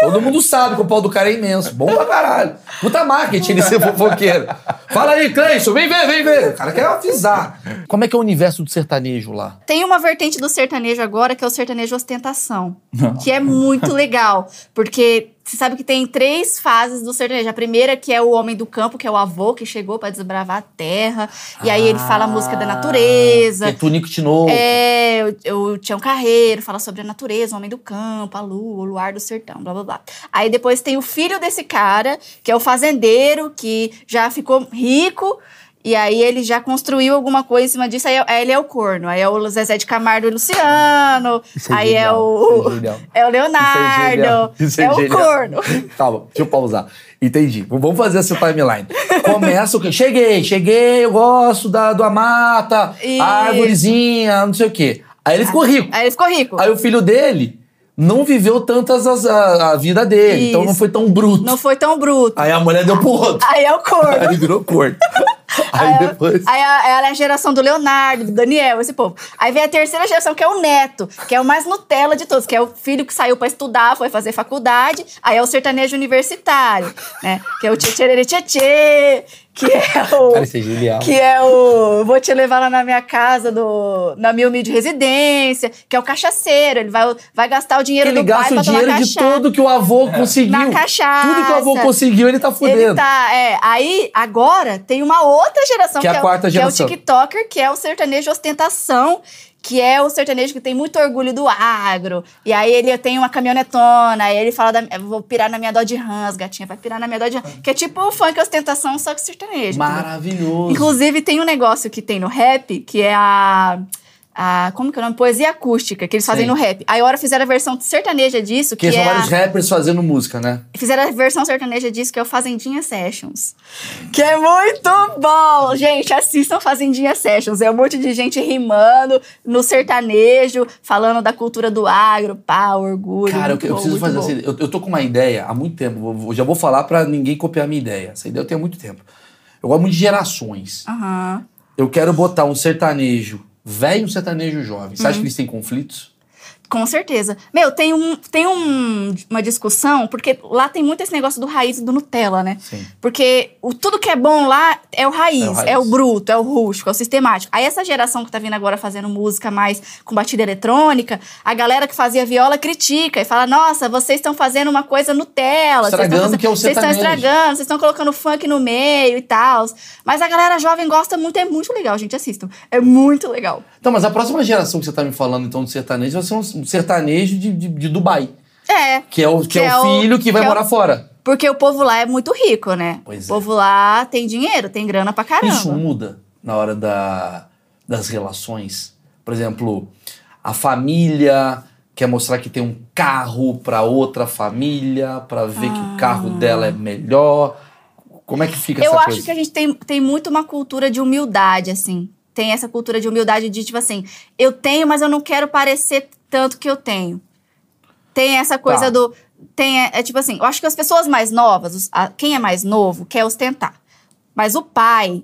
Todo mundo sabe que o pau do cara é imenso. Bom pra caralho. Puta marketing ele ser fofoqueiro. Fala aí, Cleison, vem ver, vem ver. O cara quer avisar. Como é que é o universo do sertanejo lá? Tem uma vertente do sertanejo agora, que é o sertanejo ostentação. que é muito legal. Porque você sabe que tem três fases do sertanejo. A primeira, que é o homem do campo, que é o avô que chegou pra desbravar a terra. E aí ele fala a música da natureza. Que é Tunico Tinoco. É, o, o Tião Carreiro fala sobre a natureza, o homem do campo, a lua, o luar do sertão, blá blá blá. Aí depois tem o filho desse cara, que é o fazendeiro, que já ficou rico. E aí ele já construiu alguma coisa em cima disso, aí, aí ele é o corno. Aí é o Zezé de Camargo e Luciano. Isso é aí é genial, o. isso é. É o Isso é. Leonardo. Isso é o genial. corno. Calma, deixa eu pausar. Entendi. Vamos fazer essa timeline. Começa o quê? Cheguei, cheguei, eu gosto da, da mata, Isso. a árvorezinha, não sei o quê. Aí ele ficou rico. Aí ele ficou rico. Aí o filho dele não viveu tantas as- a, a vida dele, então não Isso. foi tão bruto. Não foi tão bruto. Aí a mulher deu pro outro. Aí é o corno. Aí virou corno. Aí Aí, depois. aí ela é a geração do Leonardo, do Daniel, esse povo. Aí vem a terceira geração, que é o neto, que é o mais Nutella de todos, que é o filho que saiu pra estudar, foi fazer faculdade. Aí é o sertanejo universitário, né? Que é o tchê tchê que é o. É genial. Que é o. Vou te levar lá na minha casa, do, na minha humilde residência, que é o cachaceiro. Ele vai, vai gastar o dinheiro Ele do pai gasta o pra tomar dinheiro de tudo que o avô conseguiu. Na cachaça. Tudo que o avô conseguiu, ele tá fudendo. Ele tá, é. Aí, agora, tem uma outra geração Que é a o- quarta geração. Que é o TikToker, que é o sertanejo ostentação, que é o sertanejo que tem muito orgulho do agro. E aí ele tem uma caminhonetona, aí ele fala, da, vou pirar na minha Dodge Rams, gatinha, vai pirar na minha Dodge Rams. Que é tipo o funk ostentação, só que sertanejo. entendeu? Maravilhoso. Inclusive, tem um negócio que tem no rap, que é a. a como que é o nome? Poesia acústica, que eles fazem Sim. no rap. Aí agora fizeram a versão sertaneja disso, que Porque são é. a- vários rappers fazendo música, né? Fizeram a versão sertaneja disso, que é o Fazendinha Sessions. Que é muito bom! Gente, assistam Fazendinha Sessions. É um monte de gente rimando no sertanejo, falando da cultura do agro, pá, orgulho. Cara, eu, eu bom, preciso fazer bom. assim. Eu, eu tô com uma ideia há muito tempo. vou- já vou falar pra ninguém copiar a minha ideia. Essa ideia eu tenho há muito tempo. Eu gosto muito de gerações. Aham. Eu quero botar um sertanejo velho sertanejo jovem. Você Uhum. acha que eles têm conflitos? Com certeza. Meu, tem, um, tem um, uma discussão, porque lá tem muito esse negócio do raiz e do Nutella, né? Sim. Porque o, tudo que é bom lá é o, raiz, É o raiz. é o bruto, é o rústico, é o sistemático. Aí essa geração que tá vindo agora fazendo música mais com batida eletrônica, a galera que fazia viola critica e fala: nossa, vocês estão fazendo uma coisa Nutella. Estragando fazendo- que é o Vocês estão sertanejo." estragando, vocês estão colocando funk no meio e tal. Mas a galera jovem gosta muito, é muito legal, gente. Assistam. É muito legal. Então, mas a próxima geração que você tá me falando, então, do sertanejo, vai ser um sertanejo de, de, de Dubai. É. Que é o, que é é o o- filho que vai que é o- morar fora. Porque o povo lá é muito rico, né? Pois o é. povo lá tem dinheiro, tem grana pra caramba. Isso muda na hora da, das relações. Por exemplo, a família quer mostrar que tem um carro para outra família, para ver que o carro dela é melhor. Como é que fica Eu essa acho coisa? que a gente tem, tem muito uma cultura de humildade, assim. Tem essa cultura de humildade de, tipo assim, eu tenho, mas eu não quero parecer tanto que eu tenho. Tem essa coisa Tá. do. Tem, é, é tipo assim, eu acho que as pessoas mais novas, os- a- quem é mais novo, quer ostentar. Mas o pai,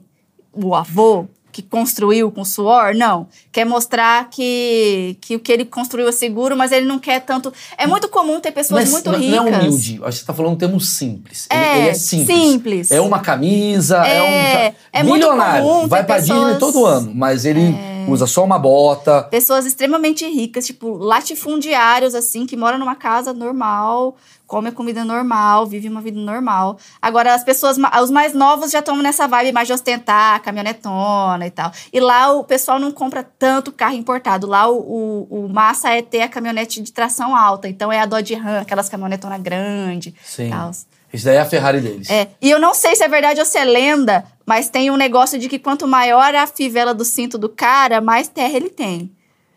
o avô, que construiu com suor, não. Quer mostrar que, que o que ele construiu é seguro, mas ele não quer tanto. É muito comum ter pessoas Mas muito não, ricas. não é humilde. Acho que você tá falando um termo simples. Ele- É, ele, é simples. simples. É uma camisa, é, É, um. é muito milionário. vai pra pessoas- Disney todo ano, mas ele usa só uma bota. Pessoas extremamente ricas, tipo, latifundiários, assim, que moram numa casa normal, comem comida normal, vivem uma vida normal. Agora, as pessoas, os mais novos já estão nessa vibe mais de ostentar, caminhonetona e tal. E lá o pessoal não compra tanto carro importado. Lá o, o, o massa é ter a caminhonete de tração alta. Então é a Dodge Ram, aquelas caminhonetonas grandes. Sim. Tal. Isso daí é a Ferrari deles. É, e eu não sei se é verdade ou se é lenda, mas tem um negócio de que quanto maior a fivela do cinto do cara, mais terra ele tem.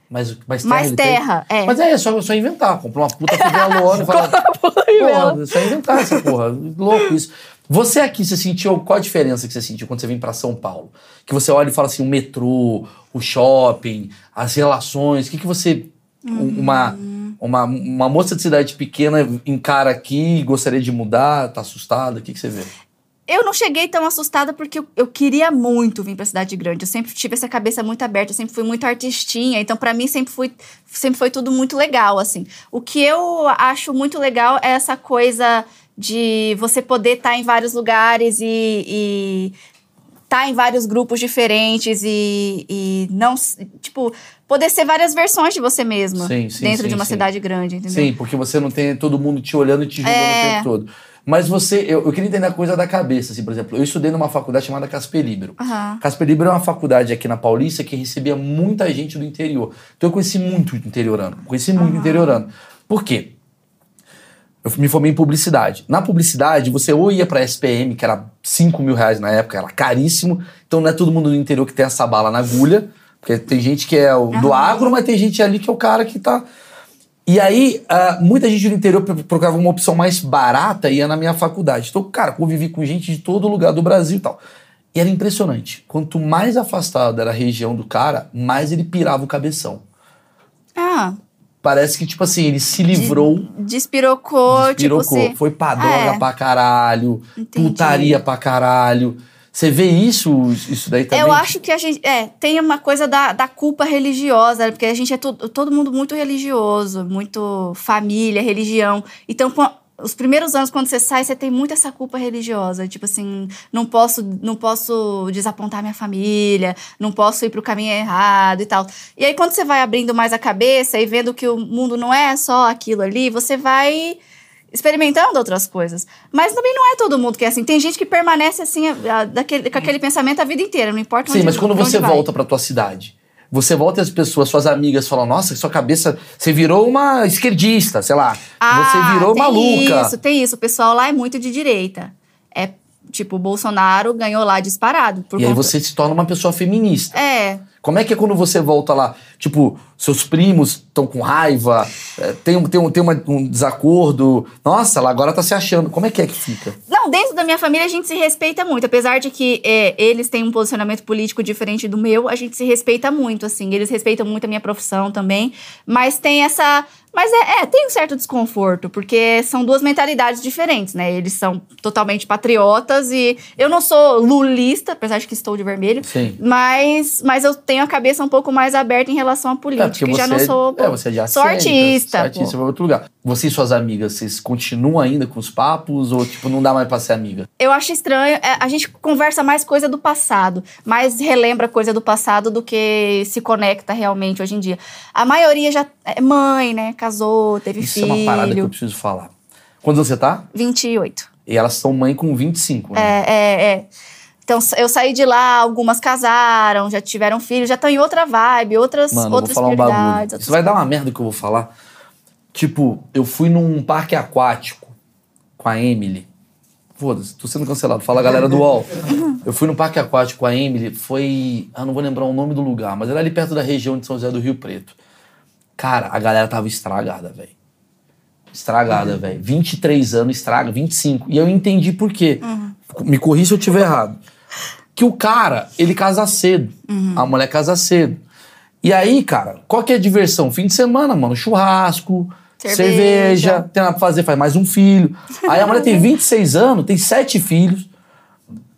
Mas, mas terra. Mais terra, é. Mas é, é só, só inventar. Comprar uma puta fivela e falar. Porra, é só inventar essa porra. Louco isso. Você aqui, você sentiu. Qual a diferença que você sentiu quando você vem pra São Paulo? Que você olha e fala assim: o metrô, o shopping, as relações. O que, que você. um- Uma, uma, uma moça de cidade pequena encara aqui e gostaria de mudar, tá assustada? O que, que você vê? Eu não cheguei tão assustada porque eu, eu queria muito vir pra cidade grande. Eu sempre tive essa cabeça muito aberta, eu sempre fui muito artistinha, então pra mim sempre foi, sempre foi tudo muito legal, assim. O que eu acho muito legal é essa coisa de você poder estar em vários lugares e, estar em vários grupos diferentes e, e não, tipo, poder ser várias versões de você mesma Sim, sim, dentro sim, de uma cidade grande, entendeu? Sim, porque você não tem todo mundo te olhando e te julgando É. o tempo todo. Mas você, eu, eu queria entender a coisa da cabeça, assim, por exemplo, eu estudei numa faculdade chamada Casper Libero. Aham. Casper Libero é uma faculdade aqui na Paulista que recebia muita gente do interior. Então eu conheci muito interiorano, conheci muito interiorano. Por quê? Eu me formei em publicidade. Na publicidade, você ou ia pra SPM, que era 5 mil reais na época, era caríssimo. Então não é todo mundo do interior que tem essa bala na agulha. Porque tem gente que é do agro, mas tem gente ali que é o cara que tá. E aí, ah, muita gente do interior pro- procurava uma opção mais barata e ia na minha faculdade. Então, cara, convivi com gente de todo lugar do Brasil e tal. E era impressionante. Quanto mais afastado era a região do cara, mais ele pirava o cabeção. Ah, Parece que, tipo assim, ele se livrou, despirocou, despirocou. tipo, você... Foi pra droga É. pra caralho, Entendi. putaria pra caralho. Você vê isso, isso daí também? Eu acho que a gente. É, tem uma coisa da, da culpa religiosa, porque a gente é todo, todo mundo muito religioso, muito família, religião. Então, os primeiros anos, quando você sai, você tem muito essa culpa religiosa. Tipo assim, não posso, não posso desapontar minha família, não posso ir pro caminho errado e tal. E aí, quando você vai abrindo mais a cabeça e vendo que o mundo não é só aquilo ali, você vai experimentando outras coisas. Mas também não é todo mundo que é assim. Tem gente que permanece assim, a- a- daquele, com aquele pensamento a vida inteira, não importa Sim, onde mas quando você vai. volta pra tua cidade, você volta e as pessoas, suas amigas falam, nossa, sua cabeça, você virou uma esquerdista, sei lá. Ah, você virou tem maluca. Isso, tem isso. O pessoal lá é muito de direita. É tipo, o Bolsonaro ganhou lá disparado. Por E aí conta- você se torna uma pessoa feminista. É. Como é que é quando você volta lá? Tipo, seus primos estão com raiva, é, tem, um- tem, um, tem uma- um desacordo. Nossa, ela agora tá se achando. Como é que é que fica? Não, dentro da minha família a gente se respeita muito. Apesar de que é, eles têm um posicionamento político diferente do meu, a gente se respeita muito, assim. Eles respeitam muito a minha profissão também. Mas tem essa. Mas é, é, tem um certo desconforto, porque são duas mentalidades diferentes, né? Eles são totalmente patriotas e eu não sou lulista, apesar de que estou de vermelho. Sim. Mas, mas eu tenho a cabeça um pouco mais aberta em relação à política. e já não é- sou. É, você é de sou assenta, artista. Você é artista, pô. vai pra outro lugar. Você e suas amigas, vocês continuam ainda com os papos ou, tipo, não dá mais pra ser amiga? Eu acho estranho. é, A gente conversa mais coisa do passado, mais relembra coisa do passado do que se conecta realmente hoje em dia. A maioria já é mãe, né? Casou, teve Isso filho. é uma parada que eu preciso falar. Quantos anos você tá? 28. E elas são mãe com 25, né? É, é, é. Então eu saí de lá, algumas casaram, já tiveram filho, já estão em outra vibe, outras, Mano, eu vou outras falar um bagulho. Isso outras vai dar uma merda que eu vou falar. Tipo, eu fui num parque aquático com a Emily. Foda-se, tô sendo cancelado. Fala galera do UOL. Eu fui no parque aquático com a Emily, foi. Ah, não vou lembrar o nome do lugar, mas era ali perto da região de São José do Rio Preto. Cara, a galera tava estragada, velho. Estragada, velho. 23 anos, estraga, 25. E eu entendi por quê. Me corri se eu tiver errado. Que o cara, ele casa cedo. A mulher casa cedo. E aí, cara, qual que é a diversão? Fim de semana, mano, churrasco, cerveja, Cerveja. tem nada pra fazer, faz mais um filho. Aí a mulher tem 26 anos, tem sete filhos,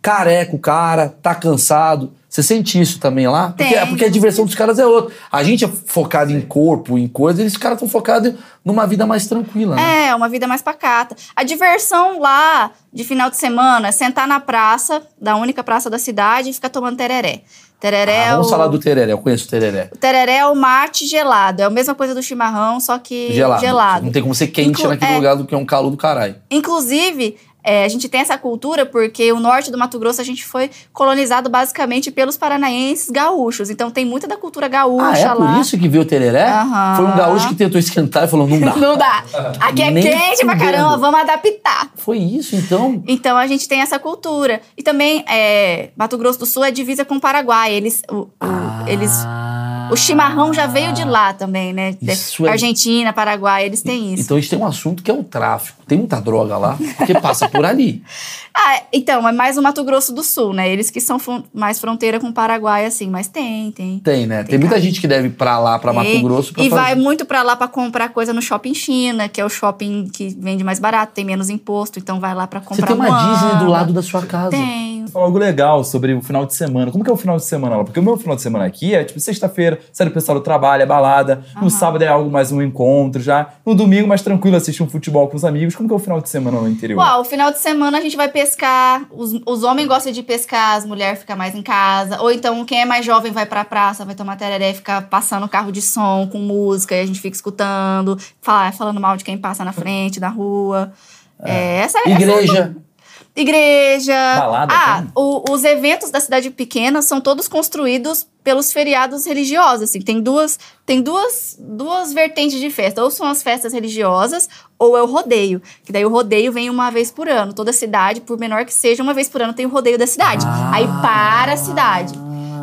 careca o cara, tá cansado. Você sente isso também lá? Porque, Tem. porque a diversão dos caras é outra. A gente é focado em corpo, em coisas, eles caras estão focados numa vida mais tranquila, né? É, uma vida mais pacata. A diversão lá de final de semana é sentar na praça, da única praça da cidade, e ficar tomando tereré. Tereré Ah, é vamos o... falar do tereré, eu conheço o tereré. O tereré é o mate gelado. É a mesma coisa do chimarrão, só que Gelado. gelado. Não tem como ser quente Inclu- naquele é. lugar do que é um calor do caralho. Inclusive, é, a gente tem essa cultura porque o norte do Mato Grosso a gente foi colonizado basicamente pelos paranaenses gaúchos. Então tem muita da cultura Ah, gaúcha é lá. por isso que veio o tereré? Aham. Foi um gaúcho que tentou esquentar e falou, não dá. Não dá. Aqui é Nem quente pra caramba, vamos adaptar. Foi isso, então? Então a gente tem essa cultura. E também, é, Mato Grosso do Sul é divisa com o Paraguai. Eles, o, o- eles, o chimarrão já veio de lá também, né? Isso é- Argentina, Paraguai, eles têm isso. Então a gente tem um assunto que é o tráfico. Tem muita droga lá, porque passa por ali. Ah, então, é mais o Mato Grosso do Sul, né? Eles que são mais fronteira com o Paraguai, assim, mas tem, tem. Tem, né? Tem, muita cara. gente que deve ir pra lá, pra Mato Tem. Grosso, pra E fazer. vai muito pra lá pra comprar coisa no shopping China, que é o shopping que vende mais barato, tem menos imposto, então vai lá pra Você comprar tem uma moamba. Disney do lado da sua casa. Tem. Algo legal sobre o final de semana. Como que é o final de semana lá? Porque o meu final de semana aqui é tipo sexta-feira, sai do pessoal do trabalho, é balada. No sábado é algo mais um encontro já. No domingo, mais tranquilo, assistir um futebol com os amigos. Como que é o final de semana no interior? Uau, o final de semana a gente vai pescar. Os, os homens gostam de pescar, as mulheres ficam mais em casa. Ou então, quem é mais jovem vai pra praça, vai tomar tereré, fica passando carro de som com música e a gente fica escutando, fala- falando mal de quem passa na frente, da rua. É, essa, essa Igreja. Balada ah, o- os eventos da cidade pequena são todos construídos pelos feriados religiosos. Assim, tem duas, tem duas, duas vertentes de festa. Ou são as festas religiosas, ou é o rodeio. Que daí o rodeio vem uma vez por ano. Toda cidade, por menor que seja, uma vez por ano tem o rodeio da cidade. Ah. Aí para a cidade.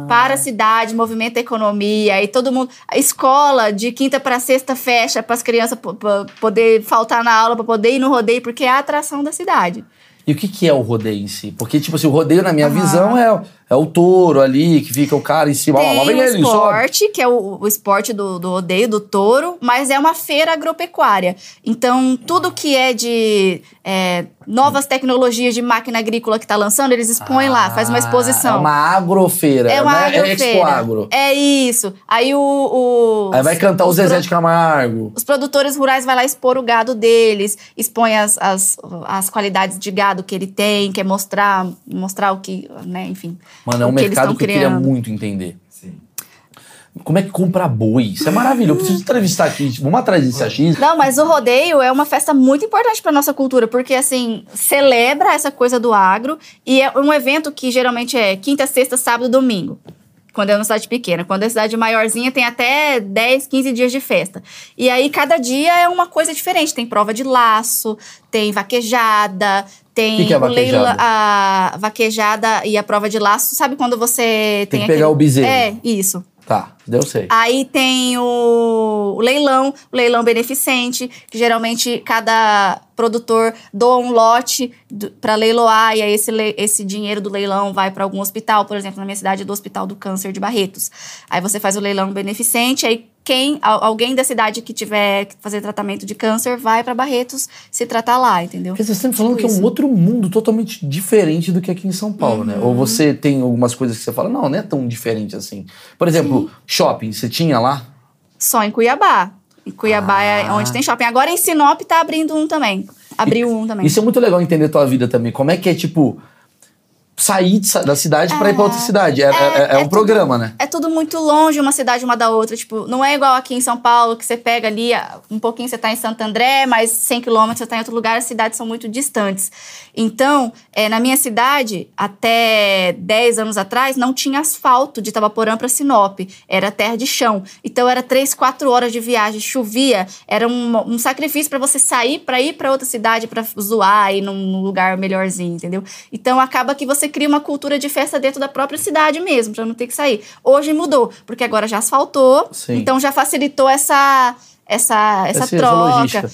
Para a cidade, movimenta a economia, aí todo mundo. A escola de quinta para sexta fecha para as crianças po- po- poder faltar na aula, para poder ir no rodeio, porque é a atração da cidade. E o que, que é o rodeio em si? Porque, tipo assim, o rodeio, na minha visão, é, é o touro ali, que fica o cara em cima. Ó, lá Tem vem o ele, sobe. esporte, que é o, o esporte do, do rodeio, do touro, mas é uma feira agropecuária. Então, tudo que é de é, novas tecnologias de máquina agrícola que tá lançando, eles expõem lá, faz uma exposição. É uma agrofeira. É uma né? É Expo agrofeira. Agro. É isso. Aí o. o Aí vai cantar o Zezé de Camargo. Os produtores rurais vai lá expor o gado deles, expõe as, as, as qualidades de gado que ele tem, quer mostrar, mostrar o que, né, enfim. Mano, é um que mercado que eu queria muito entender. Sim. Como é que compra boi? Isso é maravilhoso. Eu preciso entrevistar aqui. Vamos atrás desse achismo. Não, mas o rodeio é uma festa muito importante para nossa cultura, porque assim, celebra essa coisa do agro e é um evento que geralmente é quinta, sexta, sábado, domingo. Quando é uma cidade pequena. Quando é cidade maiorzinha, tem até 10, 15 dias de festa. E aí, cada dia é uma coisa diferente. Tem prova de laço, tem vaquejada, tem O que que é o vaquejada? a vaquejada e a prova de laço. Sabe quando você Tem tem, que pegar o bezerro. É, isso. Tá, deu sei. Aí tem o, o leilão, o leilão beneficente, que geralmente cada produtor doa um lote para leiloar, e aí esse, le- esse dinheiro do leilão vai para algum hospital, por exemplo, na minha cidade, do Hospital do Câncer de Barretos. Aí você faz o leilão beneficente, aí quem, al- alguém da cidade que tiver que fazer tratamento de câncer vai para Barretos se tratar lá, entendeu? Porque você está me falando Tipo que é um isso. Uhum. outro mundo totalmente diferente do que aqui em São Paulo, né? Ou você tem algumas coisas que você fala, não, não é tão diferente assim. Por exemplo, shopping, você tinha lá? Só em Cuiabá. Em Cuiabá é Ah. onde tem shopping. Agora em Sinop tá abrindo um também. Abriu um também. Isso é muito legal entender tua vida também. Como é que é, tipo, sair da cidade pra ir pra outra cidade? É, é- é- é um tudo- programa, né? É tudo muito longe uma cidade uma da outra. Tipo, não é igual aqui em São Paulo, que você pega ali, um pouquinho você tá em Santo André, mas 100 quilômetros você tá em outro lugar, as cidades são muito distantes. Então, é, na minha cidade, até 10 anos atrás, não tinha asfalto de Itabaporã para Sinop. Era terra de chão. Então, era 3, 4 horas de viagem, chovia. Era um, um sacrifício para você sair para ir para outra cidade para zoar e num, num lugar melhorzinho, entendeu? Então, acaba que você cria uma cultura de festa dentro da própria cidade mesmo, para não ter que sair. Hoje mudou, porque agora já asfaltou, Sim. então já facilitou essa essa essa Essa troca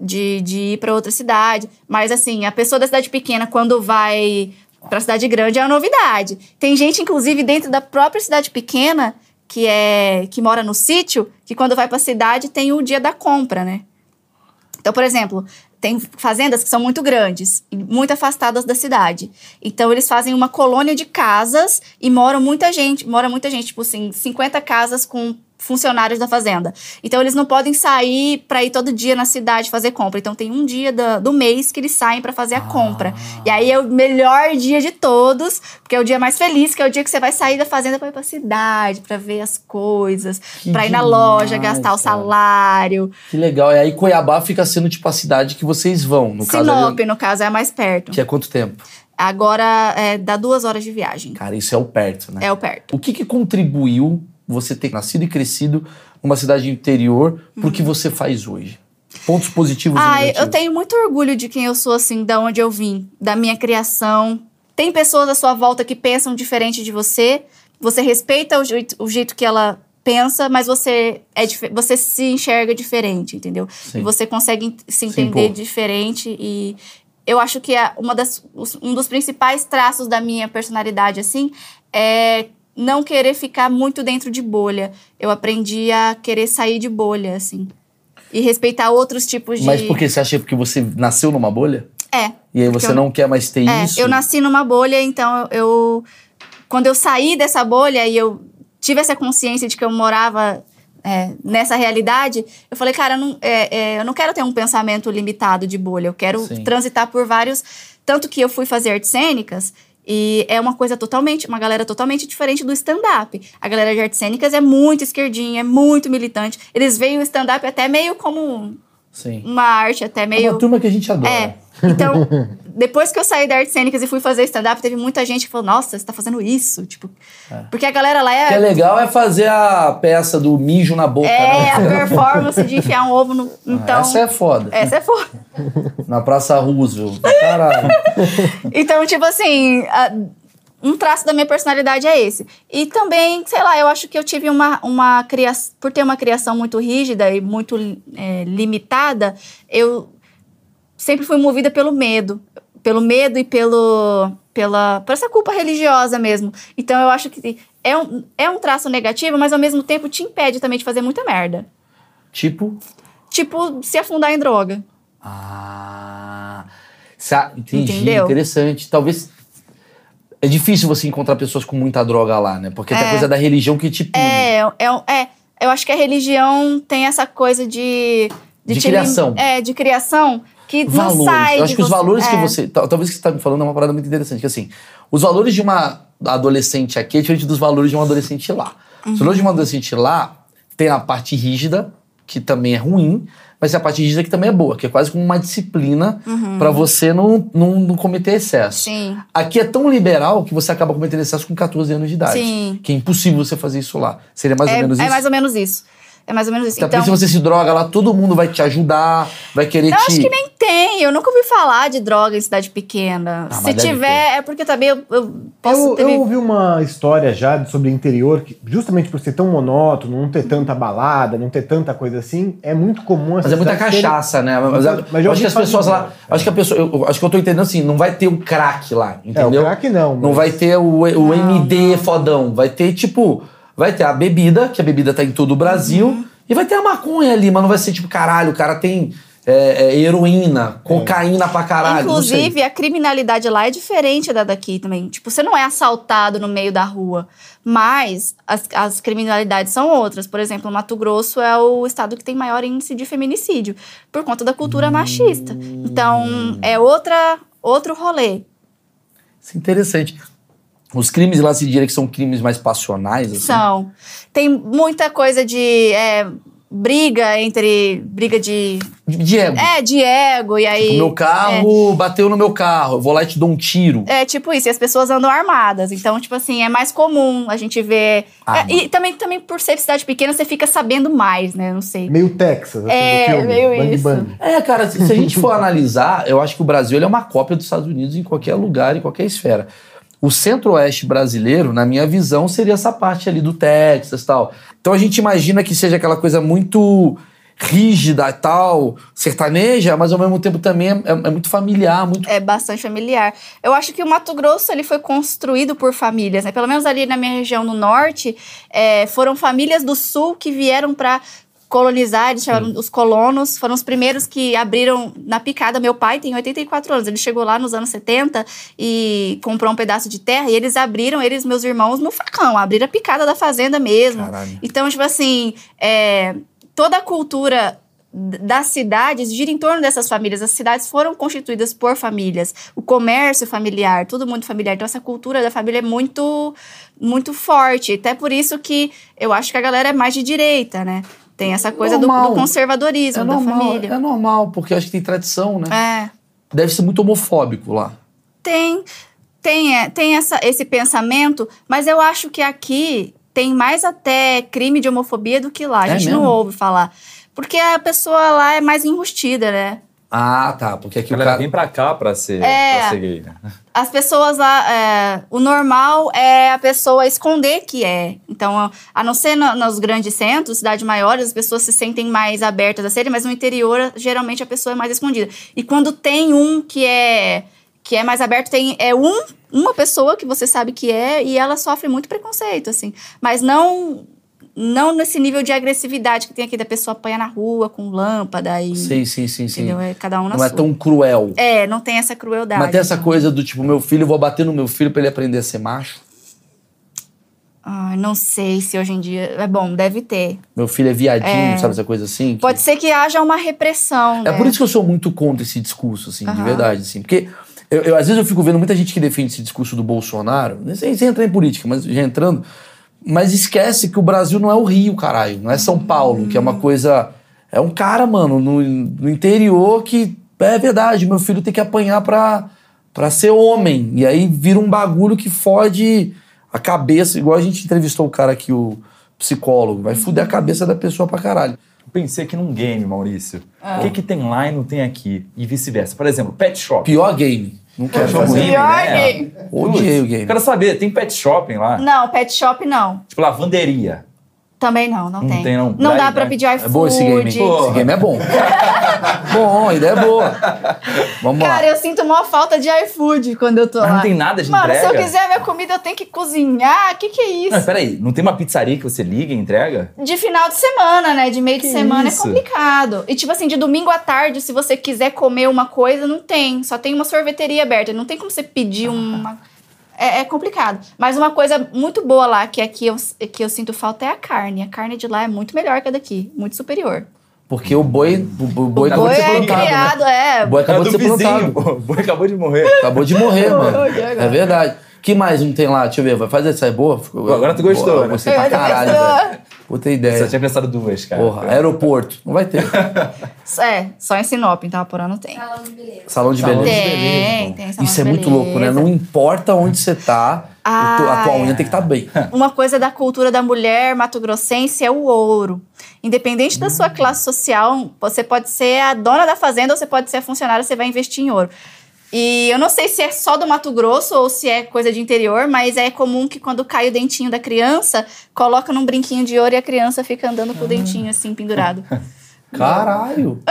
de, de ir para outra cidade. Mas assim, a pessoa da cidade pequena, quando vai para cidade grande, é uma novidade. Tem gente, inclusive, dentro da própria cidade pequena, que é que mora no sítio, que quando vai para a cidade tem o dia da compra, né? Então, por exemplo, tem fazendas que são muito grandes muito afastadas da cidade. Então, eles fazem uma colônia de casas e moram muita gente, mora muita gente, tipo assim, 50 casas com funcionários da fazenda. Então eles não podem sair para ir todo dia na cidade fazer compra. Então tem um dia da- do mês que eles saem para fazer a compra. E aí é o melhor dia de todos, porque é o dia mais feliz, que é o dia que você vai sair da fazenda para ir pra cidade, para ver as coisas, para ir na loja, gastar o salário. Que legal. E aí Cuiabá fica sendo tipo a cidade que vocês vão, no caso Sinop, no caso, é a mais perto. que é quanto tempo? Agora é, dá duas horas de viagem. Cara, isso é o perto, né? É o perto. O que, que contribuiu você ter nascido e crescido numa cidade interior pro que você faz hoje? Pontos positivos e Ah, negativos. eu tenho muito orgulho de quem eu sou, assim, da onde eu vim, da minha criação. Tem pessoas à sua volta que pensam diferente de você. Você respeita o jeito, o jeito que ela pensa, mas você é você se enxerga diferente, entendeu? Sim. E você consegue se entender impor. diferente e eu acho que é uma das, um dos principais traços da minha personalidade assim é não querer ficar muito dentro de bolha. Eu aprendi a querer sair de bolha assim. E respeitar outros tipos de Mas por que você acha que você nasceu numa bolha? É. E aí você eu- não quer mais ter É, isso? eu nasci numa bolha, então eu. Quando eu saí dessa bolha e eu tive essa consciência de que eu morava é, nessa realidade, eu falei, cara, eu não, é, é, eu não quero ter um pensamento limitado de bolha, eu quero Sim. transitar por vários. Tanto que eu fui fazer artes cênicas. E é uma coisa totalmente, uma galera totalmente diferente do stand-up. A galera de artes cênicas é muito esquerdinha, é muito militante. Eles veem o stand-up até meio como Sim. uma arte, até É meio. uma turma que a gente adora. É. Então, depois que eu saí da artes cênicas e fui fazer stand-up, teve muita gente que falou: Nossa, você tá fazendo isso? Tipo, porque a galera lá O que é é. legal é fazer a peça do mijo na boca, É, a né? performance de enfiar um ovo no. Então. Essa é foda. Essa é foda. Na Praça Roosevelt. Caralho. Então, tipo assim, a- um traço da minha personalidade é esse. E também, sei lá, eu acho que eu tive uma, uma criação. Por ter uma criação muito rígida e muito é, limitada, eu sempre fui movida pelo medo. Pelo medo e pelo, pela, por essa culpa religiosa mesmo. Então, eu acho que é um, é um traço negativo, mas ao mesmo tempo te impede também de fazer muita merda. tipo. Tipo, se afundar em droga. Ah. Entendi. Entendeu? Interessante. Talvez. É difícil você encontrar pessoas com muita droga lá, né? Porque tem a É. coisa da religião que te pune. É, é, é, eu acho que a religião tem essa coisa de. De lim- criação. É, de criação, que não valores. sai Eu acho de que os você- valores que é. você. tal- Talvez que você está me falando é uma parada muito interessante. Que assim, os valores de uma adolescente aqui é diferente dos valores de um adolescente lá. Uhum. Os valores de um adolescente lá tem a parte rígida, que também é ruim, mas tem a parte rígida que também é boa, que é quase como uma disciplina pra você não, não, não cometer excesso. Uhum. Sim. Aqui é tão liberal que você acaba cometendo excesso com 14 anos de idade. Sim. Que é impossível você fazer isso lá. Seria mais É, ou menos é isso? mais ou menos isso. É mais ou menos isso. Até então, se você se droga lá, todo mundo vai te ajudar, vai querer te. acho que nem tem. Eu nunca ouvi falar de droga em cidade pequena. Ah, Se tiver, é porque também eu, eu posso Eu, ter. eu ouvi uma história já sobre interior que, justamente por ser tão monótono, não ter tanta balada, não ter tanta coisa assim, é muito comum essa Mas é muita cachaça, né? Mas, Mas mas eu acho que as pessoas lá. Acho que a pessoa. Eu, acho que eu tô entendendo assim, não vai ter o crack lá, É, o entendeu? crack não. Não mas- vai ter o, o MD fodão. Vai ter, tipo. Vai ter a bebida, que a bebida tá em todo o Brasil. Uhum. E vai ter a maconha ali, mas não vai ser tipo, caralho, o cara tem é, é, heroína, cocaína pra caralho. Inclusive, a criminalidade lá é diferente da daqui também. Tipo, você não é assaltado no meio da rua. Mas as, as criminalidades são outras. Por exemplo, o Mato Grosso é o estado que tem maior índice de feminicídio. Por conta da cultura machista. Então, é outra, outro rolê. Isso é interessante. Os crimes lá se diria que são crimes mais passionais, assim. São. Tem muita coisa de é, briga entre. Briga de. De, de ego. É, de ego. E aí. o meu carro bateu no meu carro, eu vou lá e te dou um tiro. É tipo isso, e as pessoas andam armadas. Então, tipo assim, é mais comum a gente ver. É, e também, também, por ser cidade pequena, você fica sabendo mais, né? Não sei. Meio Texas, assim, É, filme. meio Bang isso. Bang. É, cara, se se a gente for analisar, eu acho que o Brasil ele é uma cópia dos Estados Unidos em qualquer lugar, em qualquer esfera. O centro-oeste brasileiro, na minha visão, seria essa parte ali do Texas tal. Então a gente imagina que seja aquela coisa muito rígida e tal, sertaneja, mas ao mesmo tempo também é, é muito familiar, muito. É bastante familiar. Eu acho que o Mato Grosso ele foi construído por famílias, né? Pelo menos ali na minha região no norte, é, foram famílias do sul que vieram para colonizar, eles chamaram os colonos, foram os primeiros que abriram na picada. Meu pai tem 84 anos, ele chegou lá nos anos 70 e comprou um pedaço de terra e eles abriram, eles, meus irmãos, no facão, abriram a picada da fazenda mesmo. Caralho. Então, tipo assim, é, toda a cultura das cidades gira em torno dessas famílias. As cidades foram constituídas por famílias. O comércio familiar, tudo muito familiar. Então, essa cultura da família é muito, muito forte. Até por isso que eu acho que a galera é mais de direita, né? Tem essa coisa do, do conservadorismo É da normal, família. é normal, porque acho que tem tradição, né? É. Deve ser muito homofóbico lá. Tem, tem, é, tem essa, esse pensamento, mas eu acho que aqui tem mais até crime de homofobia do que lá. A É gente não mesmo? ouve falar. Porque a pessoa lá é mais enrustida, né? Ah, tá. Porque aqui A o cara. vem pra cá pra ser, É. pra ser gay, né? As pessoas lá, é, o normal é a pessoa esconder que é. Então, a- a não ser no- nos grandes centros, cidades maiores, as pessoas se sentem mais abertas a serem, mas no interior, geralmente a pessoa é mais escondida. E quando tem um que é que é mais aberto, tem é um, uma pessoa que você sabe que é e ela sofre muito preconceito, assim. Mas não não nesse nível de agressividade que tem aqui da pessoa apanhar na rua com lâmpada e Sim, sim, sim, sim. entendeu? É cada um na Não é sua. tão cruel. É, não tem essa crueldade. Mas tem essa não. coisa do tipo, meu filho, eu vou bater no meu filho pra ele aprender a ser macho. Ai, não sei se hoje em dia. É bom, deve ter. Meu filho é viadinho, É. sabe essa coisa assim? que- Pode ser que haja uma repressão. É né? por isso que eu sou muito contra esse discurso, assim, de Aham. verdade, assim. Porque eu, eu, às vezes eu fico vendo muita gente que defende esse discurso do Bolsonaro, sem, sem entrar em política, mas já entrando, mas esquece que o Brasil não é o Rio, caralho. Não é São Paulo, que é uma coisa. É um cara, mano, no, no interior que. É verdade, meu filho tem que apanhar pra, pra ser homem. E aí vira um bagulho que fode a cabeça, igual a gente entrevistou o cara aqui, o psicólogo. Vai fuder a cabeça da pessoa pra caralho. Eu pensei aqui num game, Maurício. Ah. O que, que tem lá e não tem aqui? E vice-versa. Por exemplo, pet shop. Pior game. Não quero fazer. game, Pior né? game. Odiei o game. Quero saber, tem pet shopping lá? Não, pet shop não. Tipo, lavanderia. Também não, não, Não tem. tem, não. Não dá pra né? pedir É bom esse game. Pô. Esse game é bom. bom, a ideia é boa. Vamos Cara, lá. eu sinto maior falta de iFood quando eu tô Mas lá. não tem nada de Mano, se entrega? eu quiser minha comida, eu tenho que cozinhar. O que, que é isso? Não, peraí, não tem uma pizzaria que você liga e entrega? De final de semana, né? De meio de Que semana isso? é complicado. E tipo assim, de domingo à tarde, se você quiser comer uma coisa, não tem. Só tem uma sorveteria aberta. Não tem como você pedir uma. É, é complicado. Mas uma coisa muito boa lá, que aqui eu, que eu sinto falta, é a carne. A carne de lá é muito melhor que a daqui. Muito superior. Porque o boi, o, o boi O acabou Boi de ser é plantado. né? criado, é. O boi acabou É de ser vizinho, plantado. pô. O boi acabou de morrer. Acabou de morrer, mano. É verdade. que mais não tem lá? Deixa eu ver, vai fazer essa é boa? Ficou- Agora tu gostou, Boa, né? Gostei pra caralho, velho. Puta ideia. Só tinha pensado duas, cara. Porra, aeroporto. Não vai ter. É, só em Sinop, em Itaporã não tem. Salão de beleza. Salão de beleza. Tem, tem salão Isso é muito louco, né? Não importa onde você tá, Ah, o tu- a tua é. unha tem que estar tá bem. Uma coisa da cultura da mulher mato-grossense é o ouro. Independente da Hum. sua classe social, você pode ser a dona da fazenda ou você pode ser a funcionária, você vai investir em ouro. E eu não sei se é só do Mato Grosso ou se é coisa de interior, mas é comum que quando cai o dentinho da criança, coloca num brinquinho de ouro e a criança fica andando com o dentinho assim pendurado. Caralho.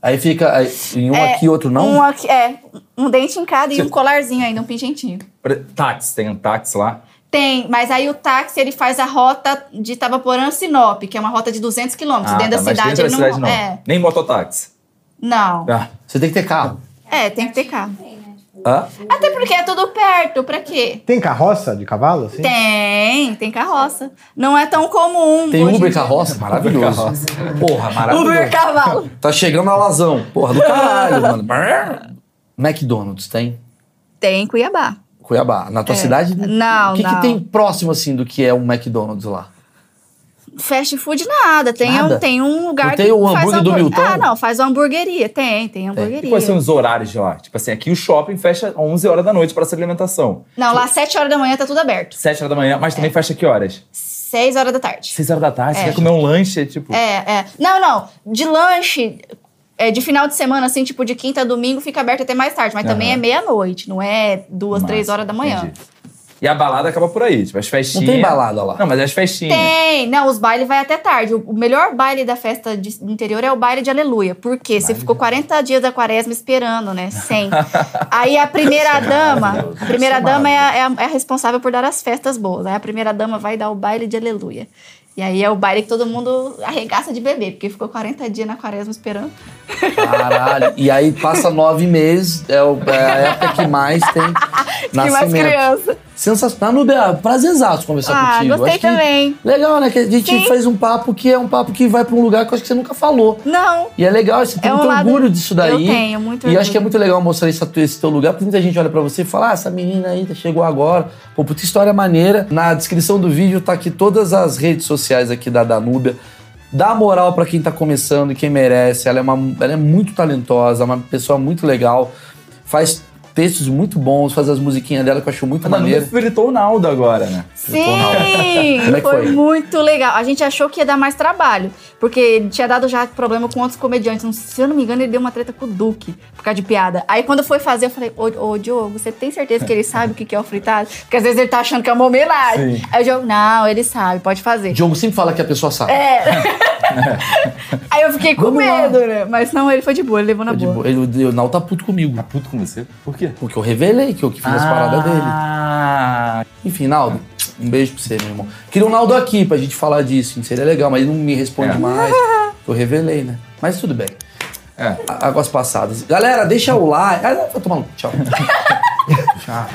Aí fica aí, em um É, aqui, outro não? Um aqui, é, um dente em cada e um colarzinho ainda, um pingentinho. Táxi, tem um táxi lá. Tem, mas aí o táxi ele faz a rota de Itabaporã a Sinop, que é uma rota de 200 quilômetros. Ah, dentro tá, da cidade dentro ele da não, cidade não. É, Nem mototáxi. não. Ah, Você tem que ter carro. É, tem que ter carro. Hã? Até porque é tudo perto, pra quê? Tem carroça de cavalo, assim? Tem, tem carroça. Não é tão comum. Tem hoje em Uber dia. carroça, maravilhoso. Porra, maravilhoso. Uber cavalo. Tá chegando a Lazão. Porra, do caralho, mano. McDonald's tem? Tem em Cuiabá. Cuiabá. Na tua É. cidade? Não, O que, que não. tem próximo, assim, do que é um McDonald's lá? Fast food nada. Tem, Nada? Um, tem um lugar Não tem que o faz hambúrguer do. Milton? Ah, não, faz uma hamburgueria. Tem, tem hamburgueria. E quais são os horários de lá? Tipo assim, aqui o shopping fecha às 11 horas da noite para essa alimentação. Não, lá às 7 horas da manhã tá tudo aberto. 7 horas da manhã, mas É. também fecha que horas? 6 horas da tarde. 6 horas da tarde, É. você quer comer um lanche, tipo... É, é. Não, não. De lanche, é, de final de semana, assim, tipo de quinta a domingo, fica aberto até mais tarde. Mas também Aham. é meia-noite, não é duas, Massa, três horas da manhã. entendi. E a balada acaba por aí, tipo, as festinhas... tem balada lá. Não, mas as festinhas. Tem, não, os bailes vai até tarde. O, melhor baile da festa de, do interior é o baile de aleluia. Por quê? Você ficou 40 dias da quaresma esperando, né? 100. Aí a primeira dama, a primeira é dama é a, é, a, é a responsável por dar as festas boas. Aí a primeira dama vai dar o baile de aleluia. E aí é o baile que todo mundo arregaça de beber, porque ficou 40 dias na quaresma esperando. Caralho. E aí passa nove meses, é, o- é a época que mais tem Que mais nascimento. criança. Sensacional. Nubia, prazerzaço conversar Ah, contigo. gostei Acho que também. Legal, né? Que a gente Sim. fez um papo que é um papo que vai pra um lugar que eu acho que você nunca falou. Não. E é legal, você tem É um muito lado- orgulho disso daí. Eu tenho muito E orgulho. acho que é muito legal mostrar esse, esse teu lugar, porque muita gente olha pra você e fala: ah, essa menina aí chegou agora. Pô, puta história maneira. Na descrição do vídeo tá aqui todas as redes sociais aqui da Danúbia. Dá moral pra quem tá começando e quem merece. Ela é, uma, ela é muito talentosa, uma pessoa muito legal. Faz textos muito bons, faz as musiquinhas dela que eu acho muito A Manu maneiro. fritou o Naldo agora, né? Sim, Como é que foi, foi? muito legal. A gente achou que ia dar mais trabalho, porque ele tinha dado já problema com outros comediantes. Não- Se eu não me engano, ele deu uma treta com o Duque, por causa de piada. Aí quando foi fazer, eu falei, ô, ô Diogo, você tem certeza que ele sabe o que é o fritado? Porque às vezes ele tá achando que é uma homenagem. Sim. Aí o Diogo, não, ele sabe, pode fazer. Diogo sempre fala que a pessoa sabe. É. Aí eu fiquei com Vamos lá. medo, né? Mas não, ele foi de boa, ele levou na De boa. boa. Ele, o Nau tá puto comigo. Tá puto com você? Por quê? Porque eu revelei que eu que fiz as paradas dele. Ah, Enfim, Naldo, um beijo pra você, meu irmão. Queria o Naldo aqui pra gente falar disso, seria legal, mas ele não me responde É. mais. Eu revelei, né? Mas tudo bem. é. Águas passadas. Galera, deixa o like. Ah, vai tomar cu. Tchau. Tchau.